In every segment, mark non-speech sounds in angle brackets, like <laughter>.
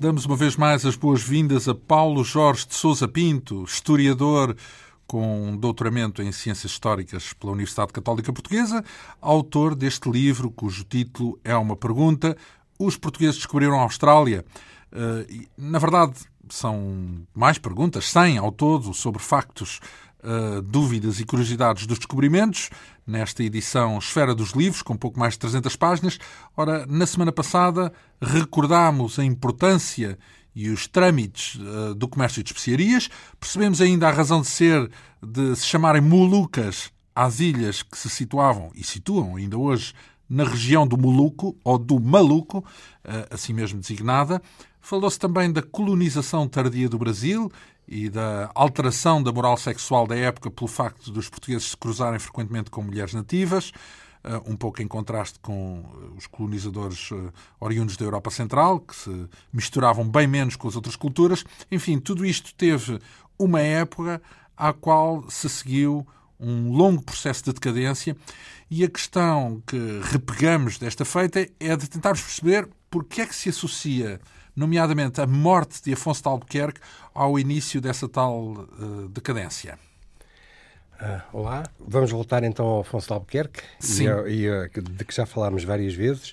Damos uma vez mais as boas-vindas a Paulo Jorge de Souza Pinto, historiador com um doutoramento em Ciências Históricas pela Universidade Católica Portuguesa, autor deste livro cujo título é uma pergunta: Os portugueses descobriram a Austrália? Eh, na verdade, são mais perguntas, 100 ao todo, sobre factos uh, dúvidas e curiosidades dos descobrimentos, nesta edição Esfera dos Livros, com pouco mais de 300 páginas. Ora, na semana passada recordámos a importância e os trâmites uh, do comércio de especiarias, percebemos ainda a razão de ser de se chamarem Molucas às ilhas que se situavam e situam ainda hoje na região do Moluco, ou do Maluco, eh, assim mesmo designada. Falou-se também da colonização tardia do Brasil e da alteração da moral sexual da época pelo facto dos portugueses se cruzarem frequentemente com mulheres nativas, eh, um pouco em contraste com eh, os colonizadores eh, oriundos da Europa Central, que se misturavam bem menos com as outras culturas. Enfim, tudo isto teve uma época à qual se seguiu um longo processo de decadência e a questão que repegamos desta feita é de tentarmos perceber porque é que se associa nomeadamente a morte de Afonso de Albuquerque, ao início dessa tal uh, decadência. Uh, olá, vamos voltar então ao Afonso de Albuquerque, Sim. E, e, de que já falámos várias vezes.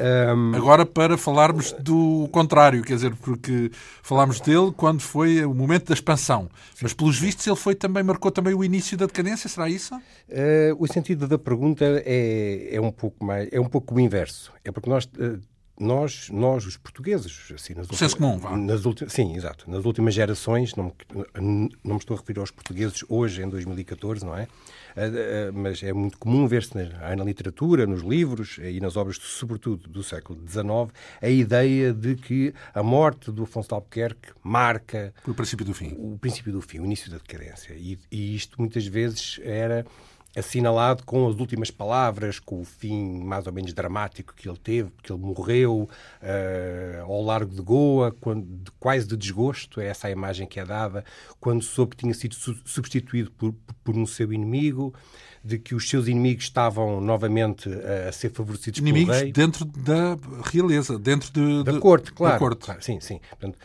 Um... Agora para falarmos do contrário, quer dizer, porque falámos dele quando foi o momento da expansão, mas pelos vistos ele foi também marcou também o início da decadência, será isso? Uh, o sentido da pergunta é, é um pouco mais é um pouco o inverso, é porque nós uh, nós, nós os portugueses, assim, nas últimas, comum, vá. nas últimas, sim, exato, nas últimas gerações, não, não me estou a referir aos portugueses hoje, em 2014, não é? Ah, ah, mas é muito comum ver-se na, na, literatura, nos livros e nas obras, sobretudo do século XIX, a ideia de que a morte do Afonso de Albuquerque marca o princípio do fim, o princípio do fim, o início da decadência. E, e isto muitas vezes era assinalado com as últimas palavras, com o fim mais ou menos dramático que ele teve, porque ele morreu uh, ao largo de Goa, quando, de, quase de desgosto, é essa a imagem que é dada, quando soube que tinha sido su substituído por, por um seu inimigo, de que os seus inimigos estavam novamente a ser favorecidos inimigos pelo rei. dentro da realeza, dentro de, da corte, claro. Da corte. Claro, sim, sim. Portanto,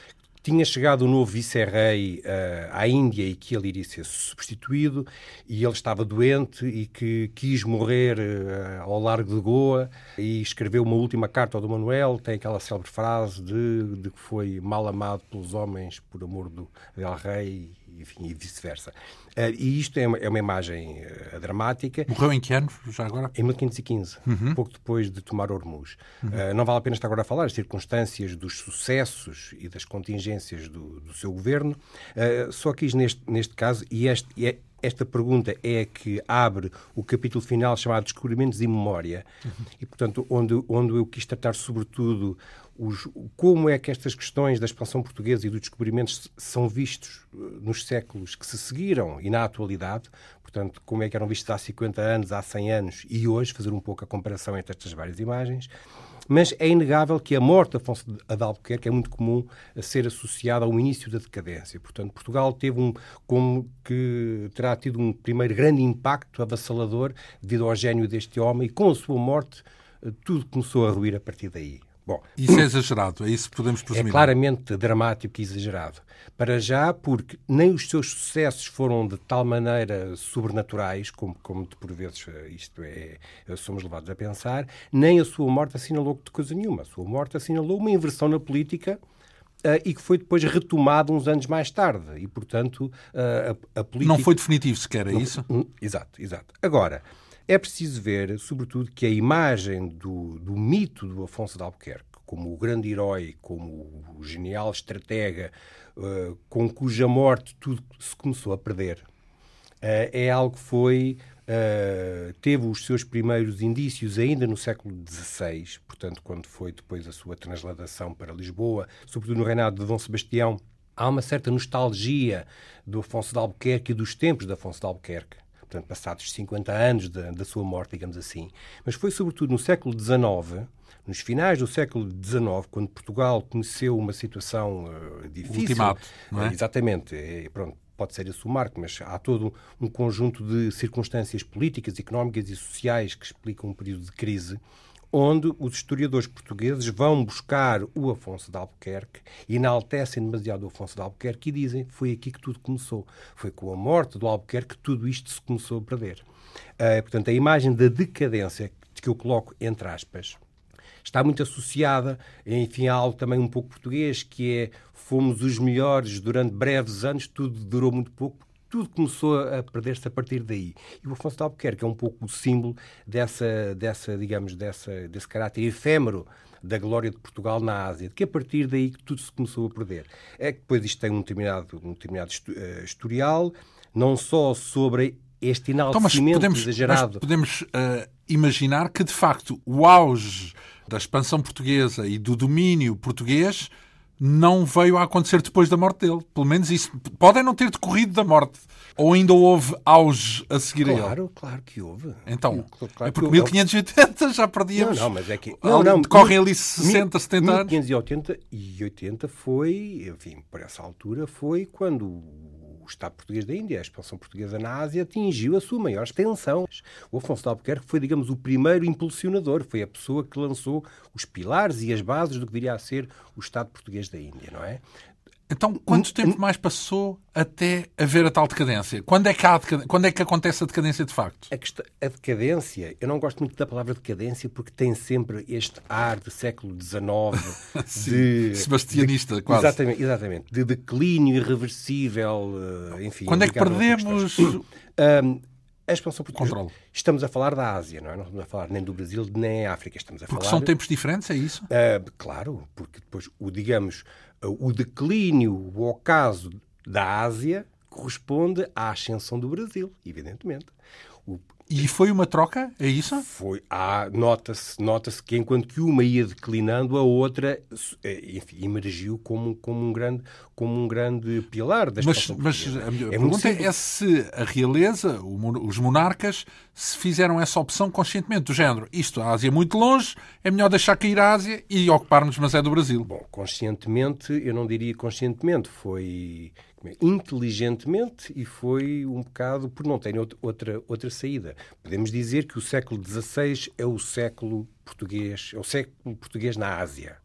tinha chegado o novo vice-rei uh, à Índia e que ele iria ser substituído e ele estava doente e que quis morrer uh, ao largo de Goa e escreveu uma última carta ao Dom Manuel, tem aquela célebre frase de, de que foi mal amado pelos homens por amor do del rei enfim, e vice-versa. Uh, e isto é uma, é uma imagem uh, dramática. Morreu em que ano, já agora? Em 1515, uhum. pouco depois de tomar Hormuz. Uhum. Uh, não vale a pena estar agora a falar as circunstâncias dos sucessos e das contingências do, do seu governo, só quis neste, neste caso, e este, e é, esta pergunta é que abre o capítulo final chamado Descobrimentos e Memória, uhum. e, portanto, onde, onde eu quis tratar sobretudo os, como é que estas questões da expansão portuguesa e dos descobrimentos são vistos eh, nos séculos que se seguiram e na atualidade, portanto, como é que eram vistos há 50 anos, há 100 anos e hoje, fazer um pouco a comparação entre estas várias imagens. Mas é inegável que a morte de Afonso de Albuquerque é muito comum a ser associada ao início da decadência. Portanto, Portugal teve um, como que terá tido um primeiro grande impacto avassalador devido ao gênio deste homem e com a sua morte eh, tudo começou a ruir a partir daí. Bom, isso é exagerado, é isso que podemos presumir. É claramente dramático e exagerado. Para já, porque nem os seus sucessos foram de tal maneira sobrenaturais, como, como por vezes eh, isto é, eh, somos levados a pensar, nem a sua morte assinalou de coisa nenhuma. A sua morte assinalou uma inversão na política Uh, e que foi depois retomado uns anos mais tarde. E, portanto, uh, a, a, política... Não foi definitivo sequer, é isso? Exato, exato. Agora, é preciso ver, sobretudo, que a imagem do, do mito do Afonso de Albuquerque, como o grande herói, como o genial estratega, uh, com cuja morte tudo se começou a perder, uh, é algo que foi. Uh, teve os seus primeiros indícios ainda no século XVI, portanto, quando foi depois a sua transladação para Lisboa, sobretudo no reinado de Dom Sebastião. Há uma certa nostalgia do Afonso de Albuquerque e dos tempos de Afonso de Albuquerque portanto, passados 50 anos da, da sua morte, digamos assim. Mas foi sobretudo no século XIX, nos finais do século XIX, quando Portugal conheceu uma situação uh, difícil. Ultimato, não é? Exatamente. É, pronto, pode ser esse o marco, mas há todo um conjunto de circunstâncias políticas, económicas e sociais que explicam um período de crise onde os historiadores portugueses vão buscar o Afonso de Albuquerque, enaltecem demasiado o Afonso de Albuquerque e dizem foi aqui que tudo começou. Foi com a morte do Albuquerque que tudo isto se começou a perder. Uh, portanto, a imagem da decadência que eu coloco entre aspas está muito associada, enfim, a algo também um pouco português, que é fomos os melhores durante breves anos, tudo durou muito pouco, tudo começou a perder-se a partir daí. E o Afonso de Albuquerque é um pouco o símbolo dessa, dessa digamos, dessa, desse caráter efêmero da glória de Portugal na Ásia, de que a partir daí que tudo se começou a perder. É que depois isto tem um determinado, um determinado eh, historial, não só sobre este enaltecimento então, mas podemos, exagerado. Mas podemos uh, imaginar que, de facto, o auge da expansão portuguesa e do domínio português não veio a acontecer depois da morte dele. Pelo menos isso. Podem não ter decorrido da morte. Ou ainda houve auge a seguir claro, a ele? Claro, claro que houve. Então, claro é porque 1580 já perdíamos. Não, não, mas é que. Não, não, correm ali 60, 70 anos. 1580 e 80 foi, enfim, por essa altura, foi quando o Estado português da Índia, a expansão portuguesa na Ásia, atingiu a sua maior extensão. O Afonso de Albuquerque foi, digamos, o primeiro impulsionador, foi a pessoa que lançou os pilares e as bases do que viria a ser o Estado português da Índia, não é? Então, quanto tempo mais passou até haver a tal decadência? Quando é que, há Quando é que acontece a decadência de facto? A, questão... a, decadência, eu não gosto muito da palavra decadência porque tem sempre este ar de século XIX, <laughs> de sebastianista, de... quase. Exatamente, exatamente, de declínio irreversível, eh, enfim. Quando é que perdemos um, <clears throat> a expansão portuguesa. Controlo. Estamos a falar da Ásia, não é? Não estamos a falar nem do Brasil nem da África. Estamos a porque falar... são tempos diferentes, é isso? Uh, claro, porque depois o, digamos, o declínio, o ocaso da Ásia corresponde à ascensão do Brasil, evidentemente. E foi uma troca? É isso? Foi. Nota-se nota que enquanto que uma ia declinando, a outra eh, enfim, emergiu como, como, um grande, como um grande pilar da Mas, mas a minha é pergunta é se a realeza, os monarcas, se fizeram essa opção conscientemente, do género, isto, a Ásia é muito longe, é melhor deixar cair a Ásia e ocupar-nos, mas é do Brasil. Bom, conscientemente, eu não diria conscientemente, foi inteligentemente e foi um bocado por não ter outra, outra saída. Podemos dizer que o século XVI é o século português, é o século português na Ásia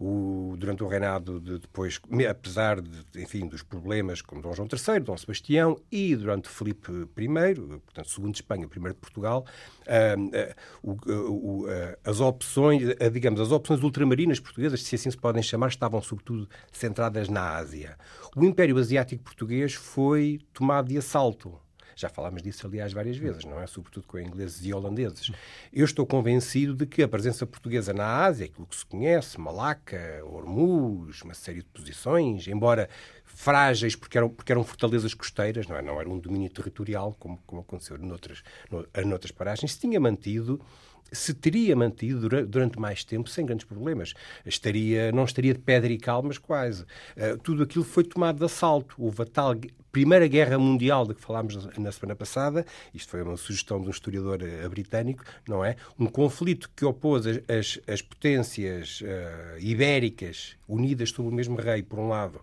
o, durante o reinado de depois, apesar de, enfim, dos problemas com Dom João III, Dom Sebastião e durante Filipe I, portanto, segundo de Espanha, primeiro de Portugal, uh, uh, uh, as opções, digamos, as opções ultramarinas portuguesas, se assim se podem chamar, estavam sobretudo centradas na Ásia. O Império Asiático Português foi tomado de assalto já falámos disso, aliás, várias vezes, não é? Sobretudo com ingleses e holandeses. Eu estou convencido de que a presença portuguesa na Ásia, aquilo que se conhece, Malaca, Hormuz, uma série de posições, embora frágeis porque eram, porque eram fortalezas costeiras, não, é? não era um domínio territorial, como, como aconteceu noutras, noutras paragens, se tinha mantido se teria mantido durante mais tempo sem grandes problemas. Estaria, não estaria de pedra e cal, mas quase. Uh, tudo aquilo foi tomado de assalto. Houve a tal Primeira Guerra Mundial de que falámos na semana passada, isto foi uma sugestão de um historiador uh, britânico, não é? Um conflito que opôs as, as, as potências uh, ibéricas unidas sob o mesmo rei, por um lado,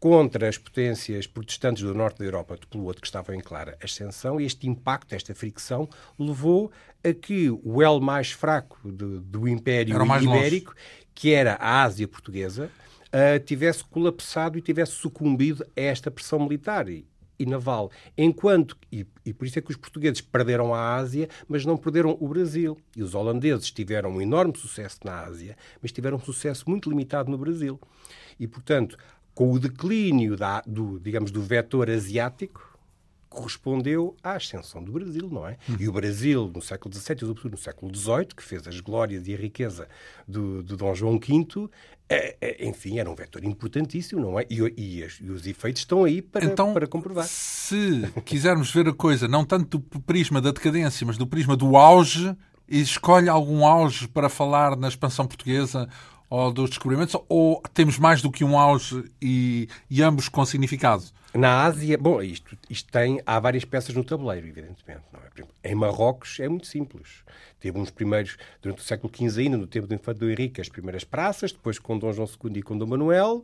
contra as potências protestantes do norte da Europa, pelo outro que estavam em clara ascensão, e este impacto, esta fricção, levou a que o elo mais fraco de, do Império Ibérico, longe. que era a Ásia Portuguesa, uh, tivesse colapsado e tivesse sucumbido a esta pressão militar. E, e naval. Enquanto, e, e, por isso é que os portugueses perderam a Ásia, mas não perderam o Brasil. E os holandeses tiveram um enorme sucesso na Ásia, mas tiveram um sucesso muito limitado no Brasil. E, portanto, com o declínio da, do, digamos, do vetor asiático, correspondeu à ascensão do Brasil, não é? E o Brasil, no século XVII e sobretudo no século XVIII, que fez as glórias e a riqueza do, do Dom João V, é, é, enfim, era um vetor importantíssimo, não é? E, e, e os efeitos estão aí para, então, para comprovar. Se quisermos ver a coisa não tanto do prisma da decadência, mas do prisma do auge, escolhe algum auge para falar na expansão portuguesa ou dos descobrimentos, ou temos mais do que um auge e, e ambos com significado? Na Ásia, bom, isto, isto tem, há várias peças no tabuleiro, evidentemente. Não é? Em Marrocos é muito simples. Teve uns primeiros, durante o século XV ainda, no tempo do Infante do Henrique, as primeiras praças, depois com Dom João II e com Dom Manuel,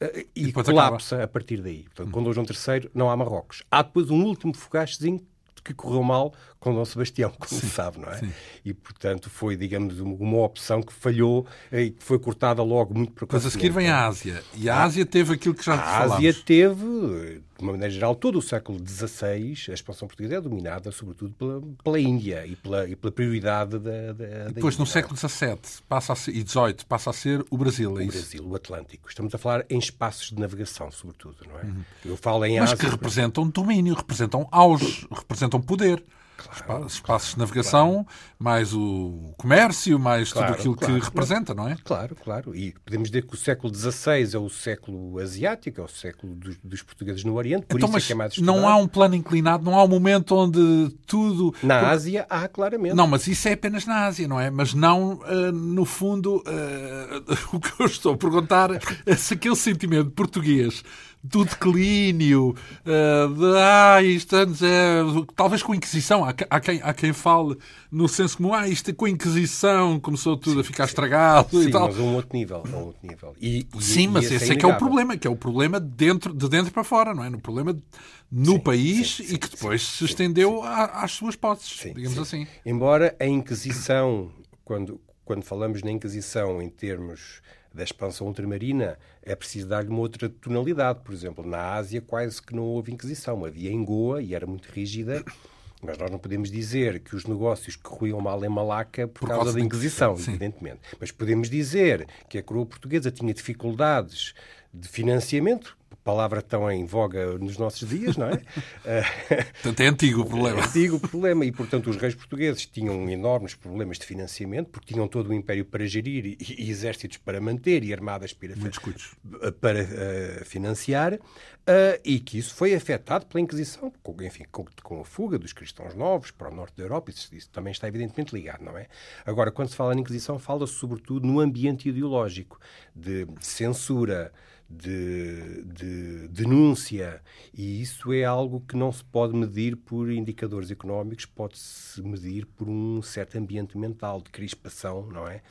eh, e, e colapsa acaba. a partir daí. Portanto, com Dom João III não há Marrocos. Há depois um último fogachezinho que correu mal com Dom Sebastião, como se sabe, não é? Sim. E, portanto, foi, digamos, uma opção que falhou e que foi cortada logo muito precocemente. Mas a seguir vem a Ásia. E a Ásia teve aquilo que já A Ásia teve, de uma maneira geral, todo o século XVI, a expansão portuguesa é dominada, sobretudo, pela, pela Índia e pela, e pela prioridade da, da, e Depois, no século XVII passa ser, e XVIII passa a ser o Brasil, é o isso? Brasil, o Atlântico. Estamos a falar em espaços de navegação, sobretudo, não é? Uhum. Eu falo em Mas Ásia... que representam domínio, representam auge, representam poder. Claro, espaços de navegação, claro. mais o comércio, mais claro, tudo aquilo que representa, não é? Claro, claro. E podemos dizer que o século XVI é o século asiático, é o século dos, dos portugueses no Oriente, por então, isso é que é mais estudado. Não há um plano inclinado, não há um momento onde tudo... Na Por... Ásia há, claramente. Não, mas isso é apenas na Ásia, não é? Mas não, uh, no fundo, uh, <laughs> o que eu estou a perguntar é se aquele sentimento português do declínio, uh, de ah, isto antes é. Talvez com a Inquisição, há, há, quem, há quem fale no senso comum, ah, isto é com a Inquisição começou tudo sim, a ficar estragado sim, e tal. mas a um outro nível. um outro nível. E, e, sim, mas esse, esse é, que é o problema, que é o problema dentro, de dentro para fora, não é? No problema no sim, país e que depois se estendeu às suas posses, digamos assim. Embora a Inquisição, quando, quando falamos na Inquisição em termos da expansão ultramarina, é preciso dar-lhe uma outra tonalidade. Por exemplo, na Ásia quase que não houve Inquisição. Havia em Goa e era muito rígida, mas nós não podemos dizer que os negócios corriam mal em Malaca por, por causa, causa da Inquisição, evidentemente. Mas podemos dizer que a coroa portuguesa tinha dificuldades de financiamento, palavra tão em voga nos nossos dias, não é? <laughs> Portanto, é antigo o problema. É antigo o problema e, portanto, os reis portugueses tinham enormes problemas de financiamento, porque tinham todo o império para gerir e, e exércitos para manter e armadas para, para uh, financiar, uh, e que isso foi afetado pela Inquisição, com, enfim, com, com, a fuga dos cristãos novos para o norte da Europa, isso, isso também está evidentemente ligado, não é? Agora, quando se fala na Inquisição, fala-se sobretudo no ambiente ideológico, de censura, de, de, denúncia, e isso é algo que não se pode medir por indicadores económicos, pode-se medir por um certo ambiente mental de crispação, não é?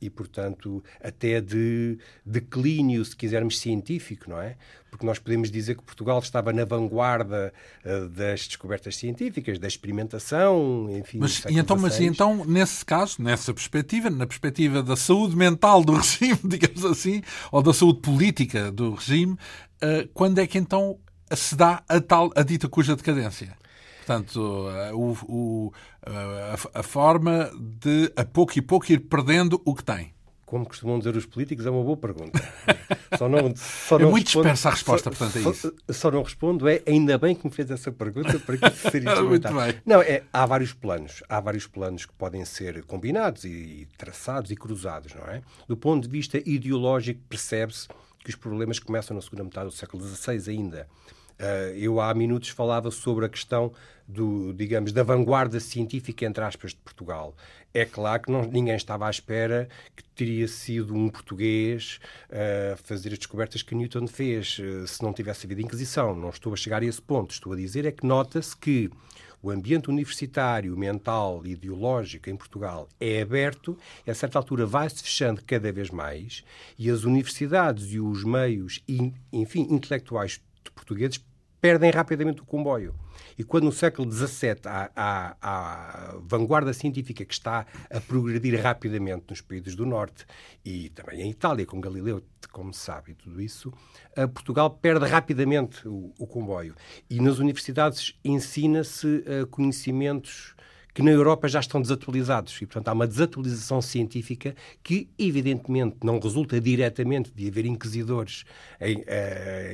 E, portanto, até de declínio, se quisermos, científico, não é? Porque nós podemos dizer que Portugal estava na vanguarda uh, das descobertas científicas, da experimentação, enfim. Mas, e então, mas e então, nesse caso, nessa perspectiva, na perspectiva da saúde mental do <laughs> regime, digamos assim, ou da saúde política do regime, uh, quando é que então se dá a tal, a dita cuja decadência? Portanto, eh, o, o, eh, a, a, forma de, a pouco e pouco, ir perdendo o que tem. Como costumam dizer os políticos, é uma boa pergunta. <laughs> Só não, só não é muito respondo, dispersa a resposta, só, portanto, é isso. Só, só, não respondo é ainda bem que me fez essa pergunta, para que <laughs> seria Muito bem. Não, é, há vários planos. Há vários planos que podem ser combinados e traçados e cruzados, não é? Do ponto de vista ideológico, percebe-se que os problemas começam na segunda metade do século XVI ainda. Uh, eu há minutos falava sobre a questão do, digamos, da vanguarda científica, entre aspas, de Portugal. É claro que não, ninguém estava à espera que teria sido um português a uh, fazer as descobertas que Newton fez, uh, se não tivesse havido Inquisição. Não estou a chegar a esse ponto. Estou a dizer é que nota-se que o ambiente universitário, mental e ideológico em Portugal é aberto, e a certa altura vai-se fechando cada vez mais, e as universidades e os meios, enfim, intelectuais portugueses perdem rapidamente o comboio. E quando no século XVII há, há, há vanguarda científica que está a progredir rapidamente nos países do Norte e também em Itália, com Galileu, como se sabe, e tudo isso, Portugal perde rapidamente o, o comboio. E nas universidades ensina-se uh, conhecimentos que na Europa já estão desatualizados. E, portanto, há uma desatualização científica que, evidentemente, não resulta diretamente de haver inquisidores em, uh,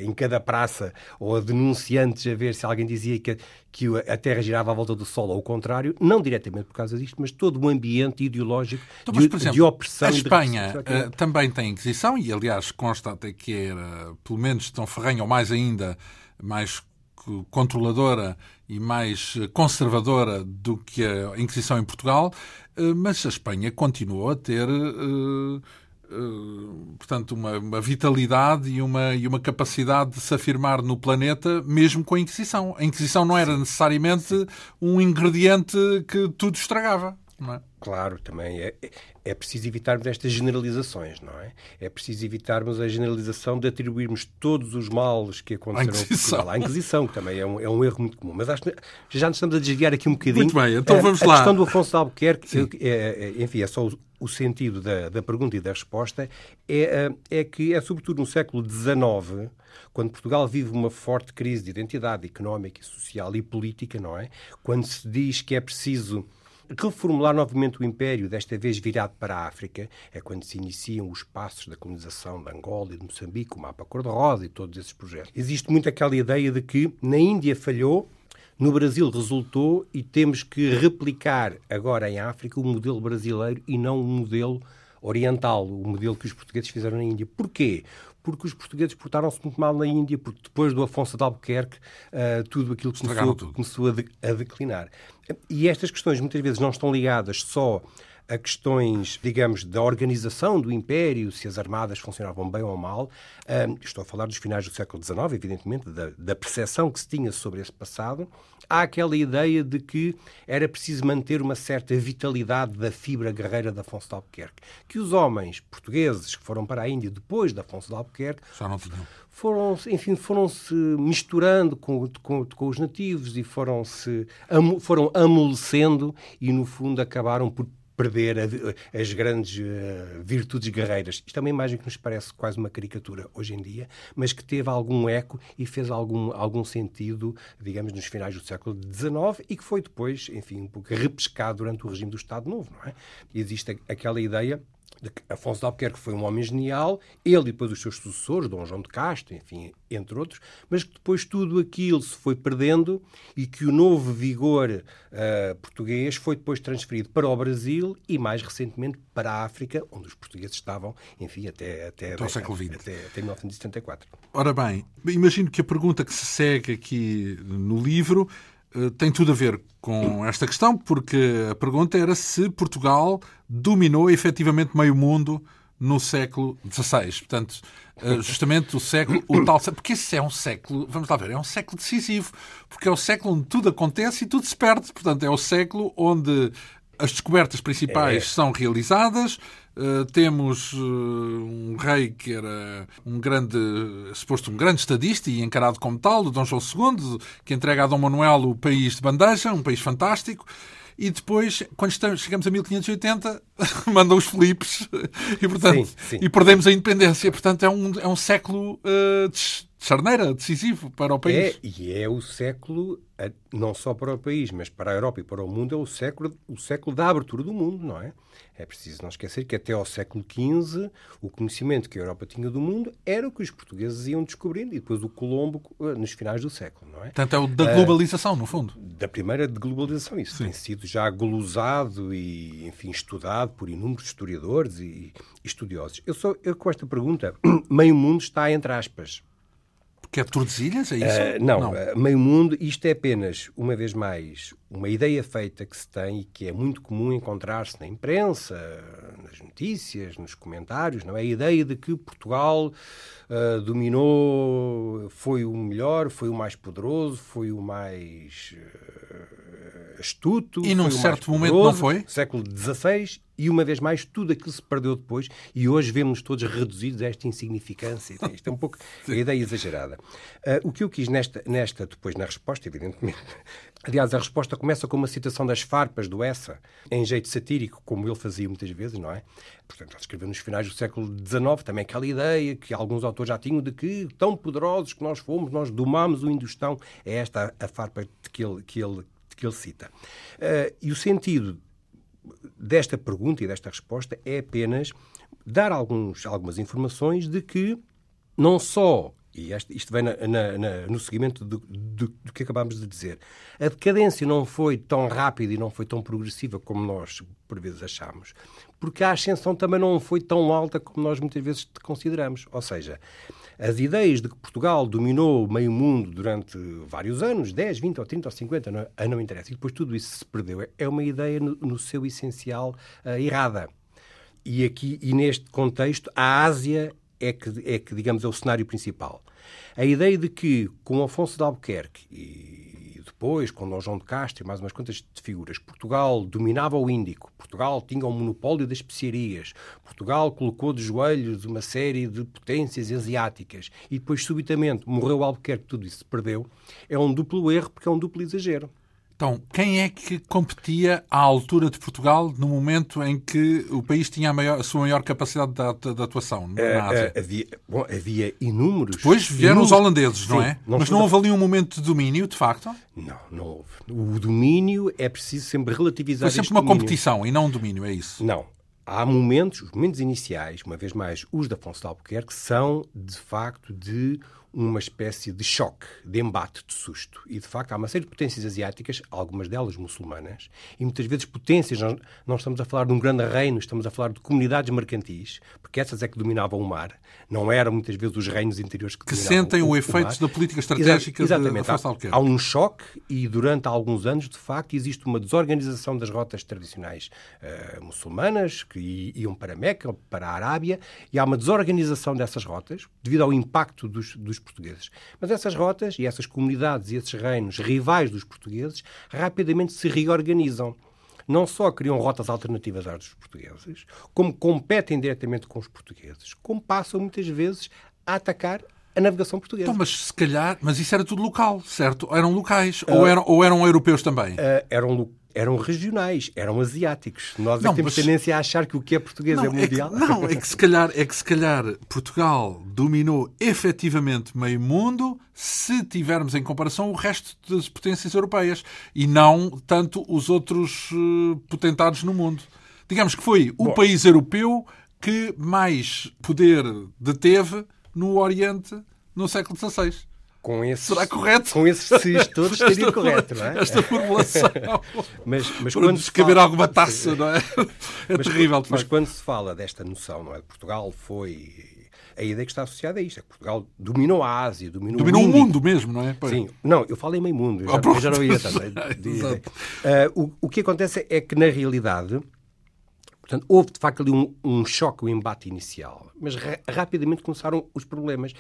em cada praça ou denunciantes a ver se alguém dizia que, que a Terra girava à volta do Sol ou o contrário, não diretamente por causa disto, mas todo um ambiente ideológico então, mas, de, exemplo, de opressão. A Espanha uh, também tem Inquisição e, aliás, consta até que era, pelo menos, tão ferrenha ou mais ainda, mais controladora e mais conservadora do que a Inquisição em Portugal, eh, mas a Espanha continuou a ter eh, eh, portanto, uma, uma, vitalidade e uma, e uma capacidade de se afirmar no planeta, mesmo com a Inquisição. A Inquisição não era necessariamente um ingrediente que tudo estragava. Não é? Claro, também é, é preciso evitarmos estas generalizações, não é? É preciso evitarmos a generalização de atribuirmos todos os males que aconteceram à Inquisição, à Inquisição que também é um, é um, erro muito comum. Mas acho que já nos estamos a desviar aqui um bocadinho. Muito bem, então vamos a, lá. A questão do Afonso de Albuquerque, é, é, enfim, é só o, o sentido da, da, pergunta e da resposta, é, é que é sobretudo no século XIX quando Portugal vive uma forte crise de identidade económica, social e política, não é? Quando se diz que é preciso reformular novamente o Império, desta vez virado para a África, é quando se iniciam os passos da colonização de Angola e de Moçambique, o mapa cor-de-rosa e todos esses projetos. Existe muito aquela ideia de que na Índia falhou, no Brasil resultou e temos que replicar agora em África o modelo brasileiro e não o modelo oriental, o modelo que os portugueses fizeram na Índia. Porquê? Porque os portugueses portaram-se muito mal na Índia, porque depois do Afonso de Albuquerque uh, tudo aquilo começou, tudo. começou a, de, a declinar. E estas questões muitas vezes não estão ligadas só a questões, digamos, da organização do Império, se as armadas funcionavam bem ou mal. Uh, estou a falar dos finais do século XIX, evidentemente, da, da percepção que se tinha sobre esse passado. Há aquela ideia de que era preciso manter uma certa vitalidade da fibra guerreira de Afonso de Albuquerque. Que os homens portugueses que foram para a Índia depois de Afonso de Albuquerque Já não tinham. foram, enfim, foram-se misturando com, com, com, os nativos e foram-se foram amolecendo e, no fundo, acabaram por perder a, as grandes uh, virtudes guerreiras. Isto é uma imagem que nos parece quase uma caricatura hoje em dia, mas que teve algum eco e fez algum, algum sentido, digamos, nos finais do século XIX e que foi depois, enfim, um pouco repescado durante o regime do Estado Novo, não é? Existe aquela ideia de que Afonso de Albuquerque foi um homem genial, ele e depois os seus sucessores, Dom João de Castro, enfim, entre outros, mas que depois tudo aquilo se foi perdendo e que o novo vigor uh, português foi depois transferido para o Brasil e, mais recentemente, para a África, onde os portugueses estavam, enfim, até, até, até, século XX. Até, até 1974. Ora bem, imagino que a pergunta que se segue aqui no livro tem tudo a ver com esta questão, porque a pergunta era se Portugal dominou efetivamente meio mundo no século XVI. Portanto, eh, justamente o século, o tal porque esse é um século, vamos lá ver, é um século decisivo, porque é o século onde tudo acontece e tudo se perde. Portanto, é o século onde as descobertas principais é. são realizadas. Uh, temos uh, um rei que era um grande, suposto um grande estadista e encarado como tal, o Dom João II, que entrega a Dom Manuel o país de bandeja, um país fantástico. E depois, quando estamos, chegamos a 1580, <laughs> mandam os Filipes e, portanto, sim, sim. e perdemos a independência. Portanto, é um, é um século uh, de charneira, decisivo para o país. É, e é o século, não só para o país, mas para a Europa e para o mundo, é o século, o século da abertura do mundo, não é? É preciso não esquecer que até ao século XV o conhecimento que a Europa tinha do mundo era o que os portugueses iam descobrindo e depois o Colombo eh, nos finais do século, não é? Portanto, é o da globalização, uh, no fundo. Da primeira de globalização. Isso Sim. tem sido já glosado e, enfim, estudado por inúmeros historiadores e estudiosos. Eu, só, eu com esta pergunta, <clears throat> meio mundo está entre aspas. Que é Tordesilhas, é isso? Uh, não, não. Uh, meio mundo, isto é apenas, uma vez mais, uma ideia feita que se tem e que é muito comum encontrar-se na imprensa, nas notícias, nos comentários, não é? A ideia de que Portugal uh, dominou, foi o melhor, foi o mais poderoso, foi o mais astuto. E num certo momento não foi? Século XVI e uma vez mais tudo aquilo se perdeu depois e hoje vemos todos reduzidos a esta insignificância. Isto é um pouco <laughs> a ideia exagerada. Uh, o que eu quis nesta, nesta, depois na resposta, evidentemente, <laughs> aliás, a resposta começa com uma citação das farpas do Essa, em jeito satírico, como ele fazia muitas vezes, não é? Portanto, ele escreveu nos finais do século XIX também aquela ideia que alguns autores já tinham de que tão poderosos que nós fomos, nós domámos o Indostão. É esta a farpa que ele, que ele, que ele cita. Uh, e o sentido desta pergunta e desta resposta é apenas dar alguns, algumas informações de que não só, e isto vem na, na, na, no seguimento do, do, do, que acabámos de dizer, a decadência não foi tão rápida e não foi tão progressiva como nós por vezes achamos, porque a ascensão também não foi tão alta como nós muitas vezes consideramos. Ou seja, as ideias de que Portugal dominou o meio mundo durante vários anos, 10, 20 ou 30 ou 50, não, a não interessa, e depois tudo isso se perdeu, é uma ideia no, no seu essencial uh, errada. E aqui, e neste contexto, a Ásia é que, é que, digamos, é o cenário principal. A ideia de que, com Afonso de Albuquerque e depois, com Dom João de Castro e mais umas quantas figuras, Portugal dominava o Índico, Portugal tinha o monopólio das especiarias, Portugal colocou de joelhos uma série de potências asiáticas e depois, subitamente, morreu Albuquerque, tudo isso se perdeu, é um duplo erro porque é um duplo exagero. Então, quem é que competia à altura de Portugal no momento em que o país tinha a, maior, a sua maior capacidade de, de atuação na uh, Ásia? Uh, havia, bom, havia inúmeros. Depois vieram inúmeros, os holandeses, não sim, é? Não Mas não houve ali um momento de domínio, de facto? Não, não houve. O domínio é preciso sempre relativizar. Foi sempre uma domínio. competição e não um domínio, é isso? Não. Há momentos, os momentos iniciais, uma vez mais, os da Afonso de Albuquerque, são de facto de uma espécie de choque, de embate, de susto. E, de facto, há uma série de potências asiáticas, algumas delas muçulmanas, e muitas vezes potências, nós não estamos a falar de um grande reino, estamos a falar de comunidades mercantis, porque essas é que dominavam o mar, não eram muitas vezes os reinos interiores que, que dominavam sentem o, o efeito da política estratégica Exatamente. de Afonso Albuquerque. Há, há um choque e, durante alguns anos, de facto, existe uma desorganização das rotas tradicionais uh, muçulmanas, que iam para Meca, para a Arábia, e há uma desorganização dessas rotas, devido ao impacto dos, dos portugueses. Mas essas rotas e essas comunidades e esses reinos rivais dos portugueses rapidamente se reorganizam. Não só criam rotas alternativas às dos portugueses, como competem diretamente com os portugueses, como passam muitas vezes a atacar a navegação portuguesa. Então, mas se calhar, mas isso era tudo local, certo? Eram locais uh, ou, eram, ou eram europeus também? Uh, eram eram regionais, eram asiáticos. Nós não, é temos mas... tendência a achar que o que é português não, é mundial. É que, não, é que, se calhar, é que se calhar Portugal dominou efetivamente meio mundo se tivermos em comparação o resto das potências europeias e não tanto os outros uh, potentados no mundo. Digamos que foi o Bom, país europeu que mais poder deteve no Oriente no século XVI. Com esses, Será correto? Com esses sis todos <laughs> estaria esta, correto, não é? Esta formulação. <laughs> mas, mas quando descaber fala... alguma taça, não é? É mas, terrível. Mas quando se fala desta noção, não é? Portugal foi. A ideia que está associada a isto é que Portugal dominou a Ásia, dominou, dominou o, o mundo mesmo, não é? Pois. Sim, não, eu falo em meio mundo, eu já, eu já não ia também. <laughs> uh, o, o que acontece é que, na realidade, Portanto, houve de facto ali um, um choque, um embate inicial, mas ra rapidamente começaram os problemas.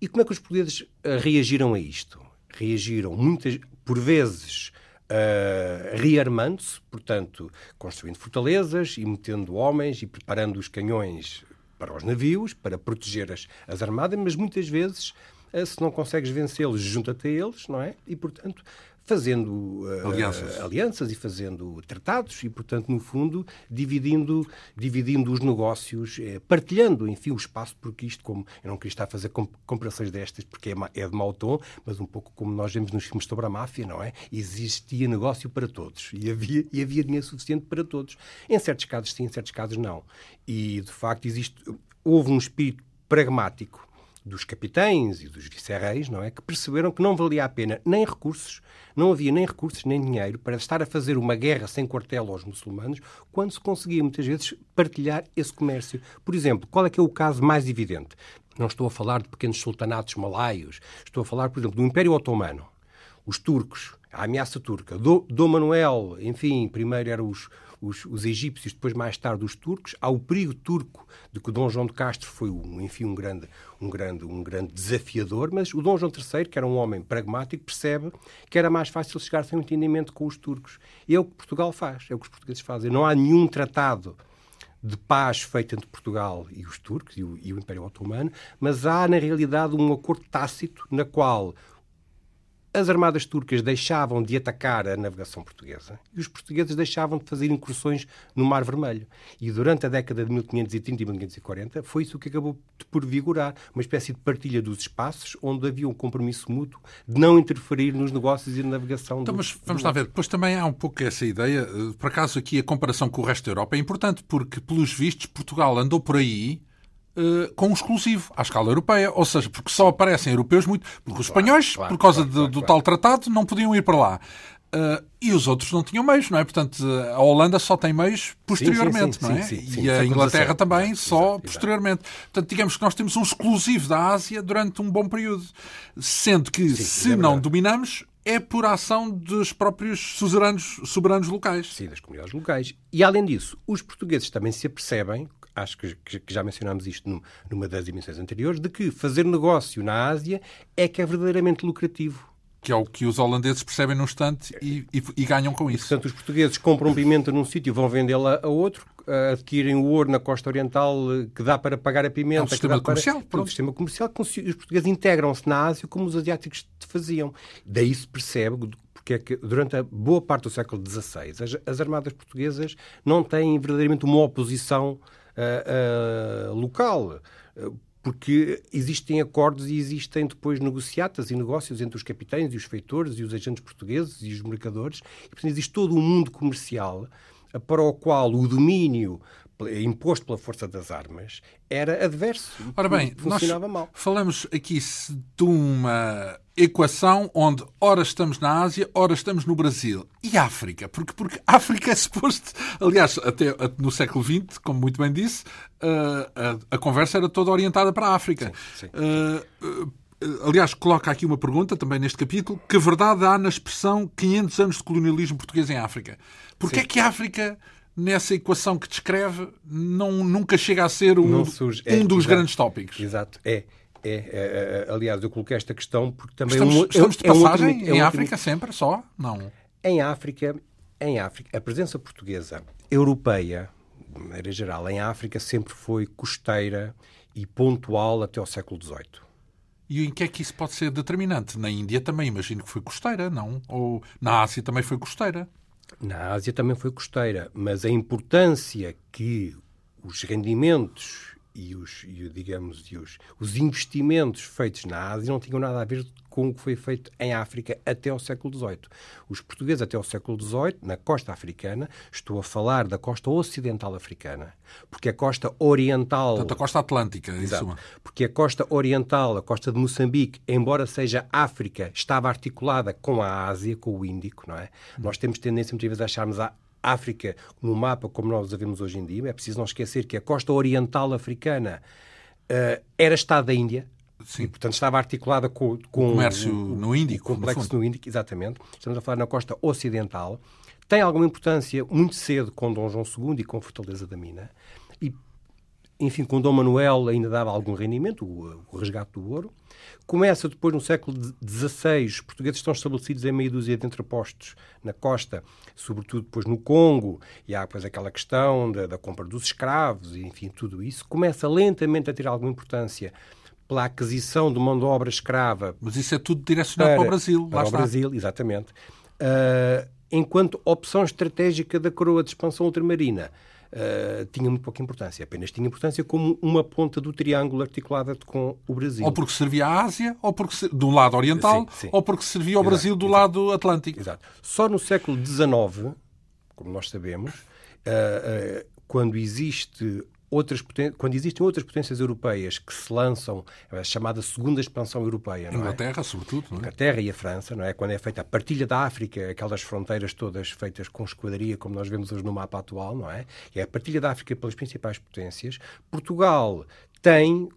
E como é que os portugueses uh, reagiram a isto? Reagiram muitas, por vezes, uh, rearmando-se, portanto, construindo fortalezas e metendo homens e preparando os canhões para os navios, para proteger as, as armadas, mas muitas vezes, uh, se não consegues vencê-los, junta-te a eles, não é? E, portanto, fazendo uh, alianças. alianças. e fazendo tratados e, portanto, no fundo, dividindo, dividindo os negócios, eh, partilhando, enfim, o espaço, porque isto, como eu não queria estar a fazer comparações destas porque é, é de mau tom, mas um pouco como nós vemos nos filmes sobre a máfia, não é? Existia negócio para todos e havia, e havia dinheiro suficiente para todos. Em certos casos sim, em certos casos não. E, de facto, existe, houve um espírito pragmático dos capitães e dos vice-reis, não é? Que perceberam que não valia a pena nem recursos, não havia nem recursos nem dinheiro para estar a fazer uma guerra sem quartel aos muçulmanos, quando se conseguia muitas vezes partilhar esse comércio. Por exemplo, qual é que é o caso mais evidente? Não estou a falar de pequenos sultanatos malaios, estou a falar, por exemplo, do Império Otomano. Os turcos, a ameaça turca. Dom, Manuel, enfim, primeiro eram os, os, os, egípcios, depois mais tarde os turcos. Há o perigo turco de que o Dom João de Castro foi, um, enfim, um grande, um, grande, um grande desafiador, mas o Dom João III, que era um homem pragmático, percebe que era mais fácil chegar sem um entendimento com os turcos. E é o que Portugal faz, é o que os portugueses fazem. Não há nenhum tratado de paz feito entre Portugal e os turcos e o, e o Império Otomano, mas há, na realidade, um acordo tácito na qual as armadas turcas deixavam de atacar a navegação portuguesa e os portugueses deixavam de fazer incursões no Mar Vermelho. E durante a década de 1530 e 1540 foi isso que acabou por vigorar, uma espécie de partilha dos espaços onde havia um compromisso mútuo de não interferir nos negócios e na navegação. Então, do, mas vamos lá ver, depois também há um pouco essa ideia, por acaso aqui a comparação com o resto da Europa é importante porque, pelos vistos, Portugal andou por aí Uh, com um exclusivo à escala europeia, ou seja, porque só aparecem europeus muito. Porque os claro, espanhóis, claro, por causa claro, do, do tal tratado, não podiam ir para lá. Uh, e os outros não tinham meios, não é? Portanto, a Holanda só tem meios posteriormente, sim, sim, não é? sim, sim, e a Inglaterra também exato, só exato, posteriormente. Portanto, digamos que nós temos um exclusivo da Ásia durante um bom período. Sendo que, se é não dominamos, é por ação dos próprios soberanos, soberanos locais. Sim, das comunidades locais. E, além disso, os portugueses também se apercebem acho que, que, já mencionámos isto numa das emissões anteriores, de que fazer negócio na Ásia é que é verdadeiramente lucrativo. que é o que os holandeses percebem num instante e, e, e, ganham com isso. Portanto, os portugueses compram pimenta num sítio e vão vendê-la a outro, adquirem o ouro na costa oriental que dá para pagar a pimenta. É um sistema comercial. Para... É um sistema comercial que os portugueses integram-se na Ásia como os asiáticos faziam. Daí se percebe porque é que durante a boa parte do século XVI as, as armadas portuguesas não têm verdadeiramente uma oposição uh, local porque existem acordos e existem depois negociatas e negócios entre os capitães e os feitores e os agentes portugueses e os mercadores. E, portanto, existe todo um mundo comercial para o qual o domínio imposto pela força das armas era adverso. Ora bem, funcionava nós mal. falamos aqui de uma equação onde ora estamos na Ásia, ora estamos no Brasil. E África? Porque, porque <laughs> África é suposto... Aliás, até no século XX, como muito bem disse, a, a, a conversa era toda orientada para a África. Sim, sim. Uh, aliás, coloca aqui uma pergunta também neste capítulo: que verdade há na expressão 500 anos de colonialismo português em África? Porquê é que a África nessa equação que descreve, não, nunca chega a ser um, surge, é, um dos exato, grandes tópicos. Exato, é. É, é, é, aliás, eu coloquei esta questão porque também estamos, um, estamos de passagem é um outro, em África sempre só? Não. Em África em África a presença portuguesa europeia de maneira geral em África sempre foi costeira e pontual até ao século XVIII e em que é que isso pode ser determinante? Na Índia também imagino que foi costeira não? Ou na Ásia também foi costeira na Ásia também foi costeira, mas a importância que os rendimentos e os, e, digamos, e os, os investimentos feitos na Ásia não tinham nada a ver com o que foi feito em África até ao século XVIII. Os portugueses até ao século XVIII, na costa africana, estou a falar da costa ocidental africana, porque a costa oriental... Portanto, a costa atlântica, Exato, isso. Porque a costa oriental, a costa de Moçambique, embora seja África, estava articulada com a Ásia, com o Índico, não é? Hum. Nós temos tendência muitas vezes a acharmos a África no mapa como nós a vemos hoje em dia. É preciso não esquecer que a costa oriental africana uh, era Estado da Índia. Sim. E, portanto, estava articulada com, com o comércio no Índico. Complexo no, no Índico, exatamente. Estamos a falar na costa ocidental. Tem alguma importância muito cedo com Dom João II e com Fortaleza da Mina. E enfim, com Dom Manuel ainda dava algum rendimento, o, o resgate do ouro. Começa depois no século XVI, os portugueses estão estabelecidos em meia dúzia de entrepostos na costa, sobretudo depois no Congo, e há depois aquela questão da, da compra dos escravos, e, enfim, tudo isso. Começa lentamente a ter alguma importância pela aquisição de mão de obra escrava. Mas isso é tudo direcionado para, para o Brasil. Para o Brasil, exatamente. Uh, enquanto opção estratégica da coroa de expansão ultramarina uh, tinha muito pouca importância. Apenas tinha importância como uma ponta do triângulo articulada com o Brasil. Ou porque servia à Ásia, ou porque do lado oriental, sim, sim. ou porque servia ao exato, Brasil do exato. lado atlântico. Exato. Só no século XIX, como nós sabemos, uh, uh, quando existe outras quando existem outras potências europeias que se lançam a chamada segunda expansão europeia, não é? Inglaterra, é? sobretudo, não é? Inglaterra e a França, não é? Quando é feita a partilha da África, aquelas fronteiras todas feitas com esquadria, como nós vemos hoje no mapa atual, não é? É a partilha da África pelas principais potências. Portugal tem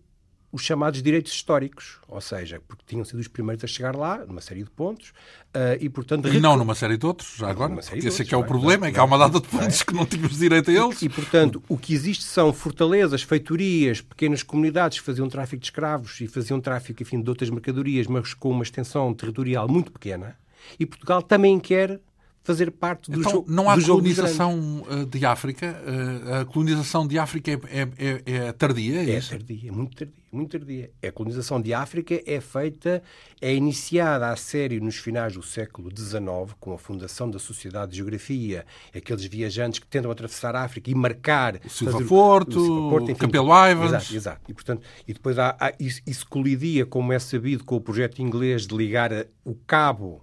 os chamados direitos históricos, ou seja, porque tinham sido os primeiros a chegar lá, numa série de pontos, uh, e portanto... E não numa série de outros, já agora, porque esse é que é o problema, é que há uma data de pontos que não tínhamos direito a eles. E, portanto, o que existe são fortalezas, feitorias, pequenas comunidades que faziam tráfico de escravos e faziam tráfico, enfim, de outras mercadorias, mas com uma extensão territorial muito pequena, e Portugal também quer fazer parte do então, jogo. Não há colonização eh, de África? Eh, a colonização de África é, é, é, é tardia? É, é tardia, muito tardia, muito tardia. A colonização de África é feita, é iniciada a sério nos finais do século XIX, com a fundação da Sociedade de Geografia, aqueles viajantes que tentam atravessar a África e marcar... O Silva fazer, Porto, o, Silva Porto enfim, Capelo Ivans... Exato, exato. E, portanto, e depois há, há, isso, isso colidia, como é sabido, com o projeto inglês de ligar o cabo